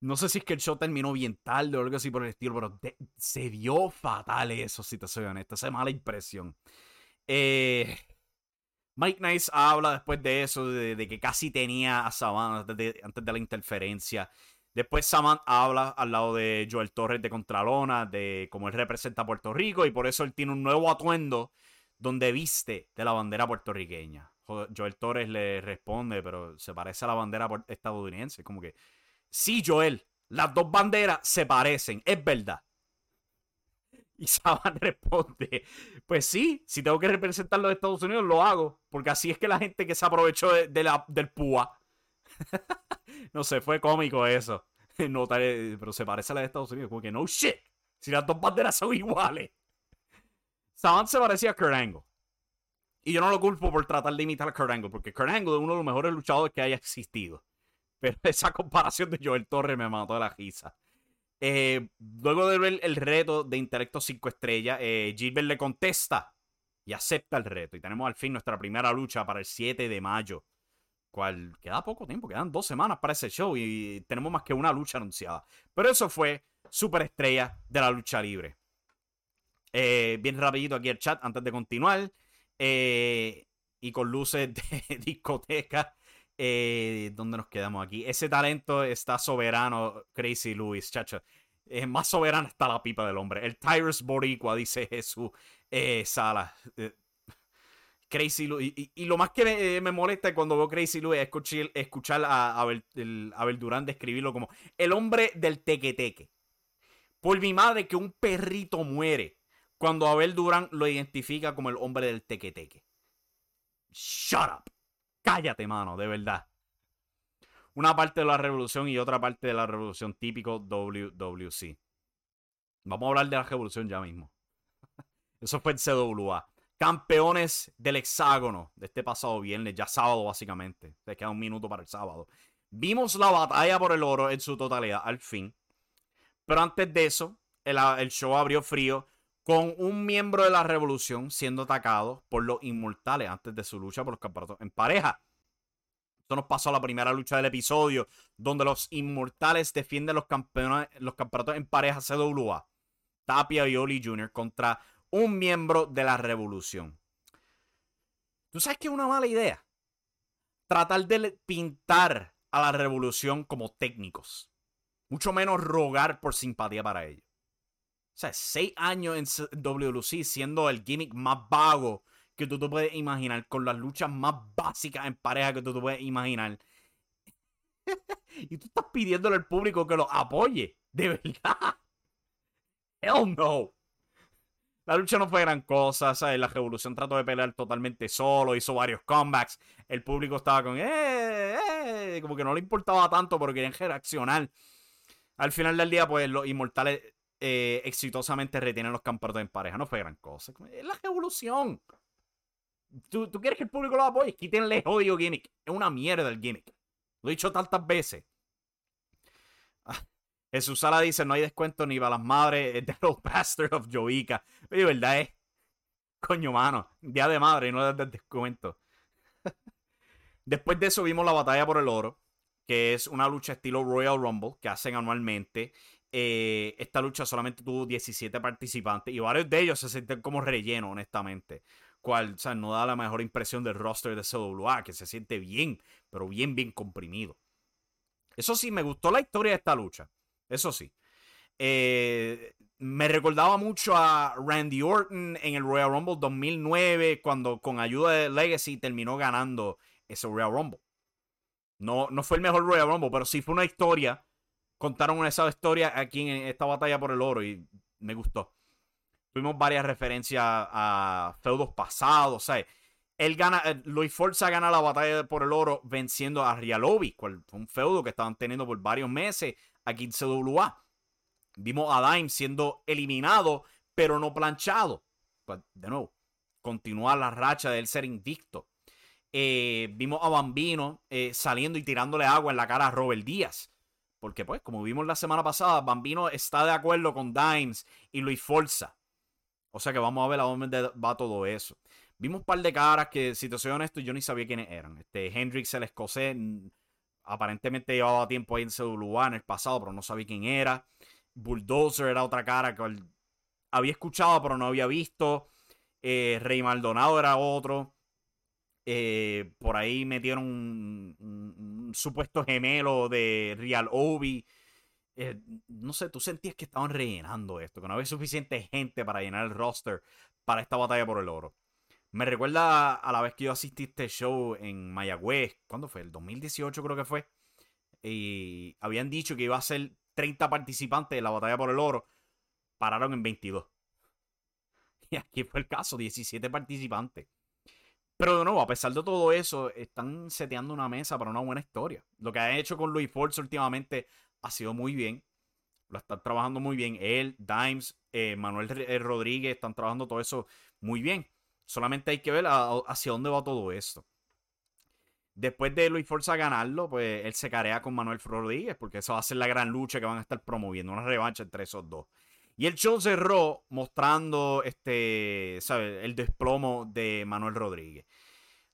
no sé si es que el show terminó bien tarde o algo así por el estilo, pero se vio fatal eso, si te soy honesto. Esa mala impresión. Eh, Mike Nice habla después de eso, de, que casi tenía a Saban antes de, la interferencia. Después Saman habla al lado de Joel Torres de Contralona, de cómo él representa a Puerto Rico y por eso él tiene un nuevo atuendo donde viste de la bandera puertorriqueña. Joel Torres le responde, pero se parece a la bandera estadounidense. Como que, sí, Joel, las dos banderas se parecen, es verdad. Y Saban responde, pues sí, si tengo que representar los Estados Unidos, lo hago, porque así es que la gente que se aprovechó de, la, del PUA. no sé, fue cómico eso. No, pero se parece a la de Estados Unidos, como que no shit, si las dos banderas son iguales. Saban se parecía a Kurt Angle. Y yo no lo culpo por tratar de imitar a Kurt Angle, porque Kurt Angle es uno de los mejores luchadores que haya existido. Pero esa comparación de Joel Torres me mató de la risa. Eh, luego de ver el reto de Intelecto 5 estrellas, eh, Gilbert le contesta y acepta el reto. Y tenemos al fin nuestra primera lucha para el 7 de mayo. Cual queda poco tiempo, quedan dos semanas para ese show y tenemos más que una lucha anunciada. Pero eso fue superestrella de la lucha libre. Eh, bien rapidito aquí el chat antes de continuar. y con luces de discoteca. Eh, ¿Dónde nos quedamos aquí? Ese talento está soberano, Crazy Louis, chacho. Es más soberano está la pipa del hombre. El Tyrus Boricua, dice Jesús eh, Sala. Eh, Crazy Louis. Y, lo más que me, molesta cuando veo Crazy Louis es escuchar, a, Abel, Durán describirlo como el hombre del teque-teque. Por mi madre que un perrito muere cuando Abel Durán lo identifica como el hombre del teque-teque. Shut up. Cállate, mano, de verdad. Una parte de la revolución y otra parte de la revolución típico WWC. Vamos a hablar de la revolución ya mismo. Eso fue el CWA. Campeones del hexágono de este pasado viernes, ya sábado básicamente. Se queda un minuto para el sábado. Vimos la batalla por el oro en su totalidad, al fin. Pero antes de eso, el, show abrió frío con un miembro de la revolución siendo atacado por los inmortales antes de su lucha por los campeonatos en pareja. Esto nos pasó a la primera lucha del episodio, donde los inmortales defienden los, campeones, los campeonatos en pareja CWA. Tapia y Oli Jr. contra un miembro de la revolución. ¿Tú sabes que es una mala idea? Tratar de pintar a la revolución como técnicos. Mucho menos rogar por simpatía para ellos. O sea, seis años en WLC siendo el gimmick más vago que tú te puedes imaginar, con las luchas más básicas en pareja que tú te puedes imaginar. y tú estás pidiéndole al público que lo apoye. De verdad. Hell no. La lucha no fue gran cosa, ¿sabes? La revolución trató de pelear totalmente solo, hizo varios comebacks. El público estaba con, eh, eh, como que no le importaba tanto, pero querían reaccionar. Al final del día, pues los inmortales eh, exitosamente retienen los campeonatos en pareja. No fue gran cosa. Es la revolución. ¿Tú, quieres que el público lo apoye? Quítenle odio gimmick. Es una mierda el gimmick. Lo he dicho tantas veces. Jesús Sala dice: No hay descuento ni para las madres de los Bastard of Joica. Oye, ¿verdad? Es coño, mano. Día de madre y no de descuento. Después de eso vimos la batalla por el oro, que es una lucha estilo Royal Rumble que hacen anualmente. Eh, esta lucha solamente tuvo 17 participantes y varios de ellos se sienten como relleno, honestamente. Cual, o sea, no da la mejor impresión del roster de CWA, que se siente bien, pero bien, bien comprimido. Eso sí, me gustó la historia de esta lucha. Eso sí. Eh, me recordaba mucho a Randy Orton en el Royal Rumble 2009, cuando con ayuda de Legacy terminó ganando ese Royal Rumble. No, no fue el mejor Royal Rumble, pero sí fue una historia contaron esa historia aquí en esta batalla por el oro y me gustó. Tuvimos varias referencias a feudos pasados, ¿sabes? Él gana, eh, Luis Forza gana la batalla por el oro venciendo a Rialobi, cual un feudo que estaban teniendo por varios meses aquí en CWA. Vimos a Dime siendo eliminado, pero no planchado. Pues, de nuevo, continúa la racha de él ser invicto. Eh, vimos a Bambino eh, saliendo y tirándole agua en la cara a Robert Díaz. Porque, pues, como vimos la semana pasada, Bambino está de acuerdo con Dimes y Luis Forza. O sea que vamos a ver a dónde va todo eso. Vimos un par de caras que, si te soy honesto, yo ni sabía quiénes eran. Este, Hendrix, el escocés, aparentemente llevaba tiempo ahí en CWA en el pasado, pero no sabía quién era. Bulldozer era otra cara que había escuchado, pero no había visto. Eh, Rey Maldonado era otro. Eh, por ahí metieron un, supuesto gemelo de Real Obi. Eh, no sé, tú sentías que estaban rellenando esto, que no había suficiente gente para llenar el roster para esta batalla por el oro. Me recuerda a la vez que yo asistí a este show en Mayagüez. ¿Cuándo fue? El 2018 creo que fue. Y habían dicho que iba a ser 30 participantes de la batalla por el oro. Pararon en 22. Y aquí fue el caso, 17 participantes. Pero de nuevo, a pesar de todo eso, están seteando una mesa para una buena historia. Lo que ha hecho con Luis Force últimamente ha sido muy bien. Lo están trabajando muy bien. Él, Dimes, eh, Manuel eh, Rodríguez están trabajando todo eso muy bien. Solamente hay que ver hacia dónde va todo esto. Después de Luis Forza ganarlo, pues él se carea con Manuel Rodríguez, porque eso va a ser la gran lucha que van a estar promoviendo, una revancha entre esos dos. Y el show cerró mostrando este, ¿sabes? el desplomo de Manuel Rodríguez.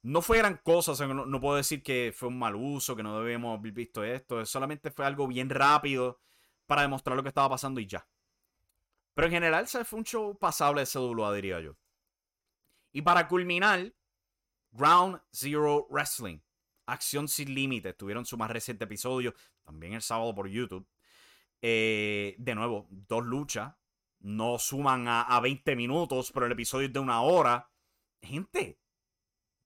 No fue gran cosa, no, puedo decir que fue un mal uso, que no debemos haber visto esto. Solamente fue algo bien rápido para demostrar lo que estaba pasando y ya. Pero en general, fue un show pasable de CWA, diría yo. Y para culminar, Ground Zero Wrestling. Acción sin límites. Tuvieron su más reciente episodio, también el sábado por YouTube. Eh, de nuevo, dos luchas. No suman a, 20 minutos, pero el episodio es de una hora. Gente,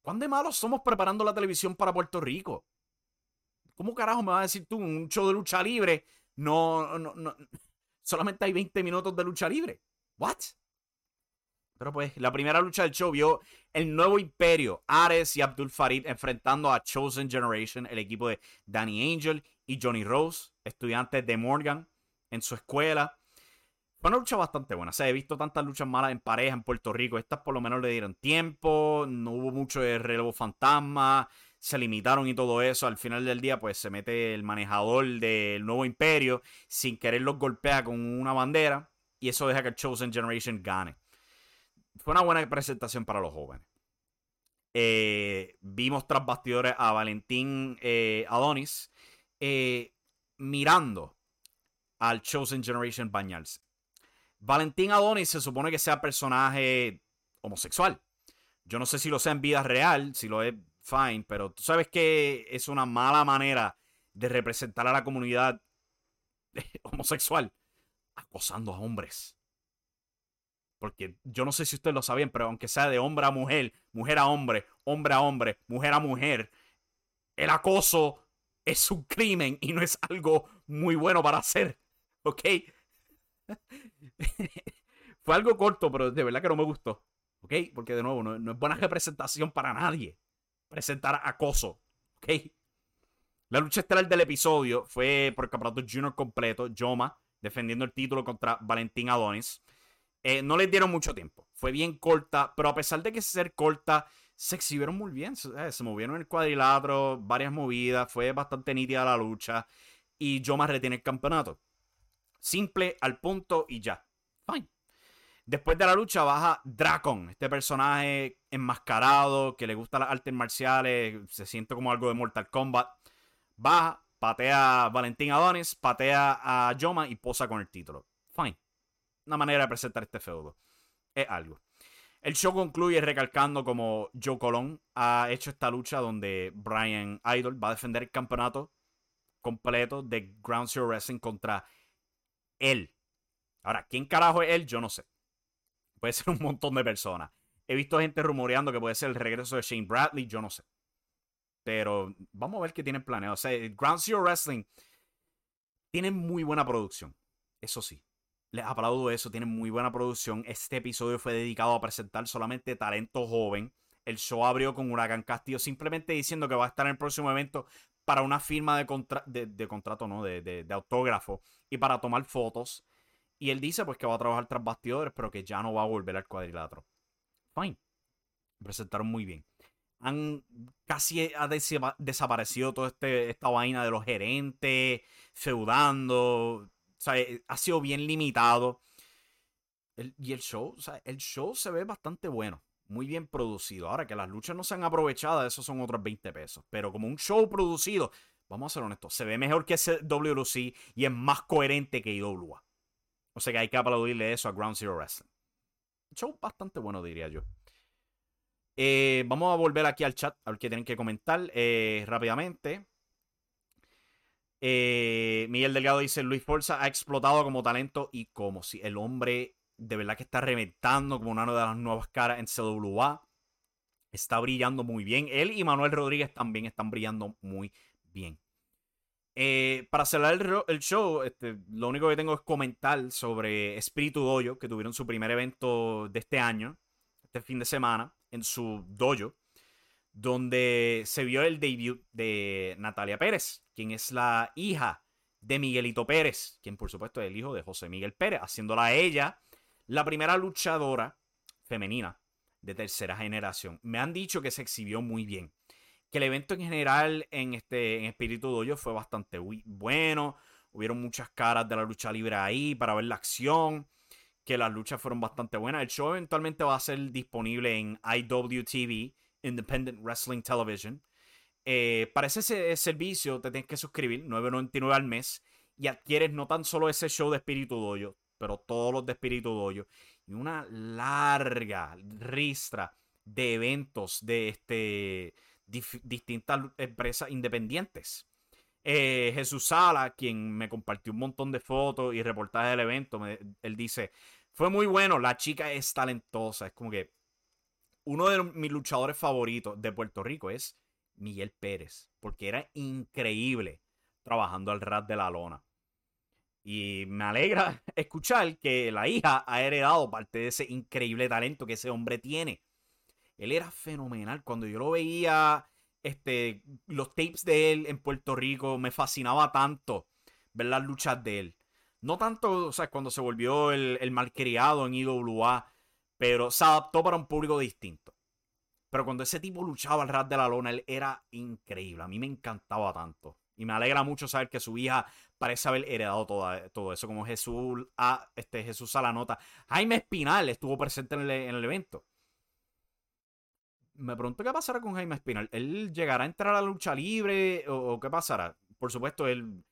¿cuán de malos somos preparando la televisión para Puerto Rico? ¿Cómo carajo me vas a decir tú un show de lucha libre? No, no, no. Solamente hay 20 minutos de lucha libre. ¿What? Pero pues, la primera lucha del show vio el nuevo imperio, Ares y Abdul Farid enfrentando a Chosen Generation, el equipo de Danny Angel y Johnny Rose, estudiantes de Morgan en su escuela. Fue una lucha bastante buena. O sea, he visto tantas luchas malas en pareja en Puerto Rico. Estas por lo menos le dieron tiempo. No hubo mucho de relevo fantasma. Se limitaron y todo eso. Al final del día, pues se mete el manejador del nuevo imperio. Sin querer los golpea con una bandera. Y eso deja que Chosen Generation gane. Fue una buena presentación para los jóvenes. Eh, vimos tras bastidores a Valentín eh, Adonis eh, mirando al Chosen Generation bañarse. Valentín Adonis se supone que sea personaje homosexual. Yo no sé si lo sea en vida real, si lo es, fine, pero tú sabes que es una mala manera de representar a la comunidad homosexual acosando a hombres. Porque yo no sé si ustedes lo sabían, pero aunque sea de hombre a mujer, mujer a hombre, hombre a hombre, mujer a mujer, el acoso es un crimen y no es algo muy bueno para hacer. ¿Ok? Fue algo corto, pero de verdad que no me gustó. ¿Ok? Porque de nuevo, no, es buena representación para nadie. Presentar acoso. ¿Ok? La lucha estelar del episodio fue por el campeonato junior completo. Yoma defendiendo el título contra Valentín Adonis. Eh, no les dieron mucho tiempo. Fue bien corta, pero a pesar de que ser corta, se exhibieron muy bien. Eh, se, movieron en el cuadrilátero, varias movidas, fue bastante nítida la lucha. Y Yoma retiene el campeonato. Simple, al punto y ya. Fine. Después de la lucha baja Dracon, este personaje enmascarado que le gusta las artes marciales, se siente como algo de Mortal Kombat. Baja, patea a Valentín Adonis, patea a Yoma y posa con el título. Fine una manera de presentar este feudo. Es algo. El show concluye recalcando como Joe Colón ha hecho esta lucha donde Brian Idol va a defender el campeonato completo de Ground Zero Wrestling contra él. Ahora, ¿quién carajo es él? Yo no sé. Puede ser un montón de personas. He visto gente rumoreando que puede ser el regreso de Shane Bradley, yo no sé. Pero vamos a ver qué tienen planeado. O sea, Ground Zero Wrestling tiene muy buena producción. Eso sí. Les aplaudo eso, tienen muy buena producción. Este episodio fue dedicado a presentar solamente talento joven. El show abrió con Huracán Castillo simplemente diciendo que va a estar en el próximo evento para una firma de, de, contrato, no, de, de, autógrafo y para tomar fotos. Y él dice pues que va a trabajar tras bastidores, pero que ya no va a volver al cuadrilátero. Fine. Presentaron muy bien. Han casi ha desaparecido toda este, esta vaina de los gerentes, feudando sea, eh, ha sido bien limitado. y el show, o sea, el show se ve bastante bueno. Muy bien producido. Ahora que las luchas no se han aprovechado, esos son otros 20 pesos. Pero como un show producido, vamos a ser honestos, se ve mejor que WLC y es más coherente que IWA. O sea que hay que aplaudirle eso a Ground Zero Wrestling. Show bastante bueno, diría yo. Eh, vamos a volver aquí al chat, a ver qué tienen que comentar eh, rápidamente. Eh, Miguel Delgado dice, Luis Forza ha explotado como talento y como si el hombre de verdad que está reventando como una de las nuevas caras en CWA. Está brillando muy bien. Él y Manuel Rodríguez también están brillando muy bien. Eh, para cerrar el, show, este, lo único que tengo es comentar sobre Espíritu Dojo, que tuvieron su primer evento de este año, este fin de semana, en su dojo, donde se vio el debut de Natalia Pérez, quien es la hija de Miguelito Pérez, quien por supuesto es el hijo de José Miguel Pérez, haciéndola a ella la primera luchadora femenina de tercera generación. Me han dicho que se exhibió muy bien. Que el evento en general en, este, en Espíritu Dojo fue bastante bueno. Hubieron muchas caras de la lucha libre ahí para ver la acción. Que las luchas fueron bastante buenas. El show eventualmente va a ser disponible en IWTV, Independent Wrestling Television. Eh, para ese servicio te tienes que suscribir, 9.99 al mes, y adquieres no tan solo ese show de Espíritu Dojo, pero todos los de Espíritu Dojo, y una larga ristra de eventos de este, distintas empresas independientes. Eh, Jesús Sala, quien me compartió un montón de fotos y reportajes del evento, él dice, fue muy bueno, la chica es talentosa, es como que uno de mis luchadores favoritos de Puerto Rico es Miguel Pérez, porque era increíble trabajando al rat de la lona. Y me alegra escuchar que la hija ha heredado parte de ese increíble talento que ese hombre tiene. Él era fenomenal. Cuando yo lo veía, este, los tapes de él en Puerto Rico, me fascinaba tanto ver las luchas de él. No tanto, o sea, cuando se volvió el, el malcriado en IWA, pero se adaptó para un público distinto. Pero cuando ese tipo luchaba al rat de la lona, él era increíble. A mí me encantaba tanto. Y me alegra mucho saber que su hija parece haber heredado todo eso. Como Jesús, a, este, Jesús a la nota. Jaime Espinal estuvo presente en el, evento. Me pregunto qué pasará con Jaime Espinal. ¿Él llegará a entrar a la lucha libre? ¿O, qué pasará? Por supuesto, él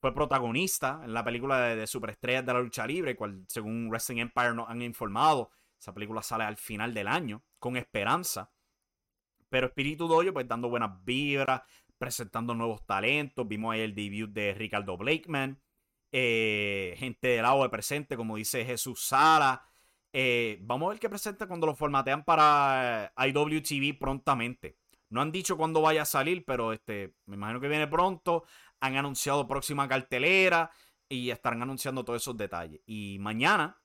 fue protagonista en la película de, de Superestrellas de la lucha libre, cual según Wrestling Empire nos han informado, esa película sale al final del año, con esperanza. Pero Espíritu Doyo, pues dando buenas vibras, presentando nuevos talentos. Vimos ahí el debut de Ricardo Blakeman. Eh, gente del agua presente, como dice Jesús Sala. Eh, vamos a ver qué presenta cuando lo formatean para IWTV prontamente. No han dicho cuándo vaya a salir, pero este, me imagino que viene pronto. Han anunciado próxima cartelera y estarán anunciando todos esos detalles. Y mañana,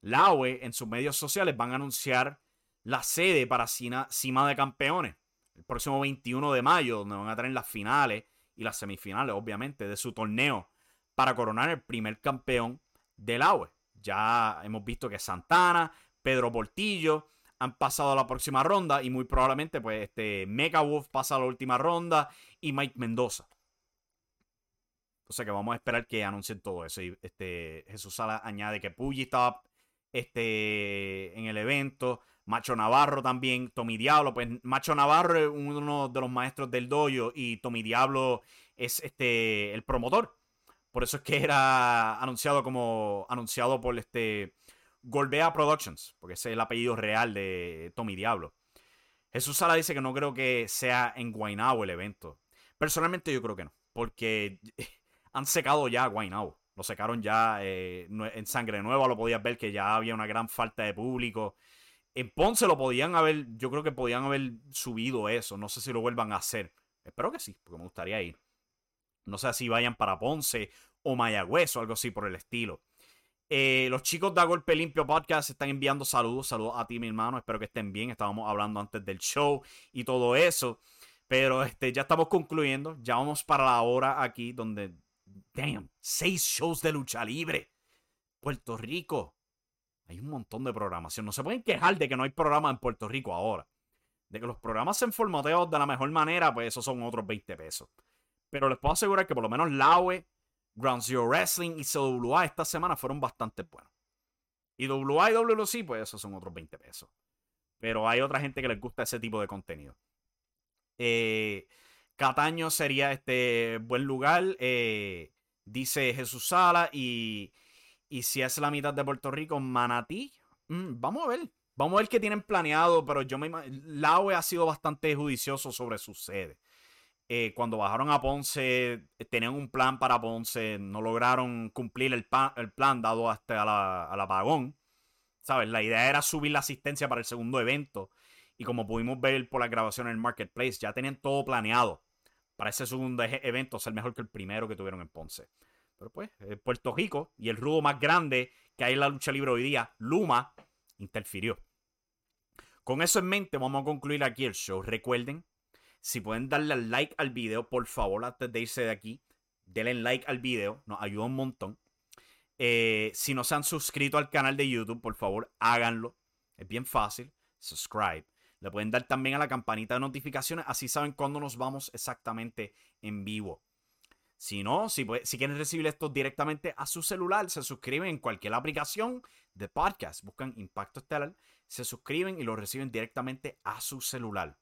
Laue en sus medios sociales van a anunciar la sede para Cima de Campeones. El próximo 21 de mayo, donde van a tener las finales y las semifinales, obviamente, de su torneo para coronar el primer campeón del AWE. Ya hemos visto que Santana, Pedro Portillo han pasado a la próxima ronda y muy probablemente pues este Mega Wolf pasa a la última ronda y Mike Mendoza. O sea que vamos a esperar que anuncien todo eso. Este Jesús Sala añade que Puggy estaba este, en el evento. Macho Navarro también, Tommy Diablo, pues Macho Navarro es uno de los maestros del dojo y Tommy Diablo es este el promotor. Por eso es que era anunciado como anunciado por este Golbea Productions, porque ese es el apellido real de Tommy Diablo. Jesús Sala dice que no creo que sea en Guaynabo el evento. Personalmente yo creo que no, porque han secado ya Guaynabo. Lo secaron ya eh, en sangre nueva, lo podías ver que ya había una gran falta de público. En Ponce lo podían haber, yo creo que podían haber subido eso. No sé si lo vuelvan a hacer. Espero que sí, porque me gustaría ir. No sé si vayan para Ponce o Mayagüez o algo así por el estilo. Eh, los chicos de Golpe Limpio Podcast están enviando saludos. Saludos a ti, mi hermano. Espero que estén bien. Estábamos hablando antes del show y todo eso. Pero este, ya estamos concluyendo. Ya vamos para la hora aquí donde. Damn, seis shows de lucha libre. Puerto Rico. Hay un montón de programación. No se pueden quejar de que no hay programa en Puerto Rico ahora. De que los programas se formateados de la mejor manera, pues esos son otros 20 pesos. Pero les puedo asegurar que por lo menos Laue, Ground Zero Wrestling y CWA esta semana fueron bastante buenos. Y WA y WC, pues esos son otros 20 pesos. Pero hay otra gente que les gusta ese tipo de contenido. Eh, Cataño sería este buen lugar, eh, dice Jesús Sala. Y y si es la mitad de Puerto Rico, Manatí, mm, vamos a ver. Vamos a ver qué tienen planeado, pero yo me la OE ha sido bastante judicioso sobre su sede. Eh, cuando bajaron a Ponce, eh, tenían un plan para Ponce, no lograron cumplir el, plan dado hasta al apagón. ¿Sabes? La idea era subir la asistencia para el segundo evento. Y como pudimos ver por la grabación en el Marketplace, ya tenían todo planeado para ese segundo evento ser mejor que el primero que tuvieron en Ponce. Pero pues, eh, Puerto Rico y el rudo más grande que hay en la lucha libre hoy día, Luma, interfirió. Con eso en mente, vamos a concluir aquí el show. Recuerden, si pueden darle like al video, por favor, antes de irse de aquí, denle like al video, nos ayuda un montón. Eh, si no se han suscrito al canal de YouTube, por favor, háganlo. Es bien fácil. Subscribe. Le pueden dar también a la campanita de notificaciones, así saben cuándo nos vamos exactamente en vivo. Si no, si, quieren recibir esto directamente a su celular, se suscriben en cualquier aplicación de podcast. Buscan Impacto Estelar, se suscriben y lo reciben directamente a su celular.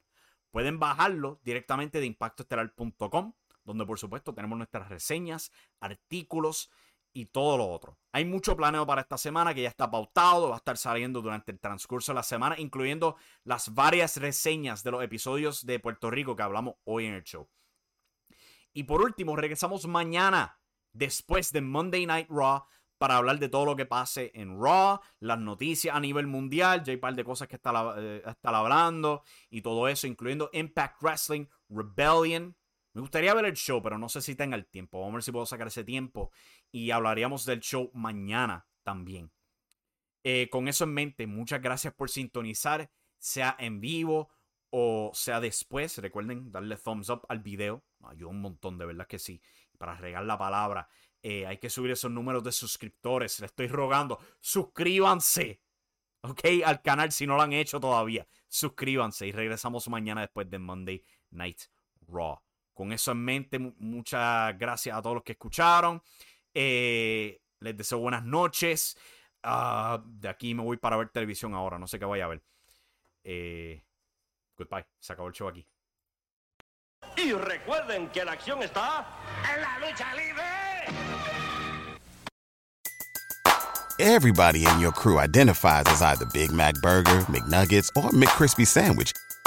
Pueden bajarlo directamente de impactoestelar.com, donde por supuesto tenemos nuestras reseñas, artículos y todo lo otro. Hay mucho planeo para esta semana que ya está pautado, va a estar saliendo durante el transcurso de la semana, incluyendo las varias reseñas de los episodios de Puerto Rico que hablamos hoy en el show. Y por último, regresamos mañana, después de Monday Night Raw, para hablar de todo lo que pase en Raw, las noticias a nivel mundial, ya hay un par de cosas que está, eh, está hablando y todo eso, incluyendo Impact Wrestling, Rebellion, me gustaría ver el show, pero no sé si tenga el tiempo. Vamos a ver si puedo sacar ese tiempo. Y hablaríamos del show mañana también. Eh, con eso en mente, muchas gracias por sintonizar, sea en vivo o sea después. Recuerden darle thumbs up al video. ayuda un montón, de verdad que sí. Para regar la palabra, eh, hay que subir esos números de suscriptores. Le estoy rogando, suscríbanse. ¿Ok? Al canal si no lo han hecho todavía. Suscríbanse y regresamos mañana después de Monday Night Raw. Con eso en mente, muchas gracias a todos los que escucharon. Eh, les deseo buenas noches. Ah, de aquí me voy para ver televisión ahora. No sé qué voy a ver. Eh, goodbye. Se acabó el show aquí. Y recuerden que la acción está en la lucha libre. Everybody in your crew identifies as either Big Mac Burger, McNuggets, or McCrispy Sandwich.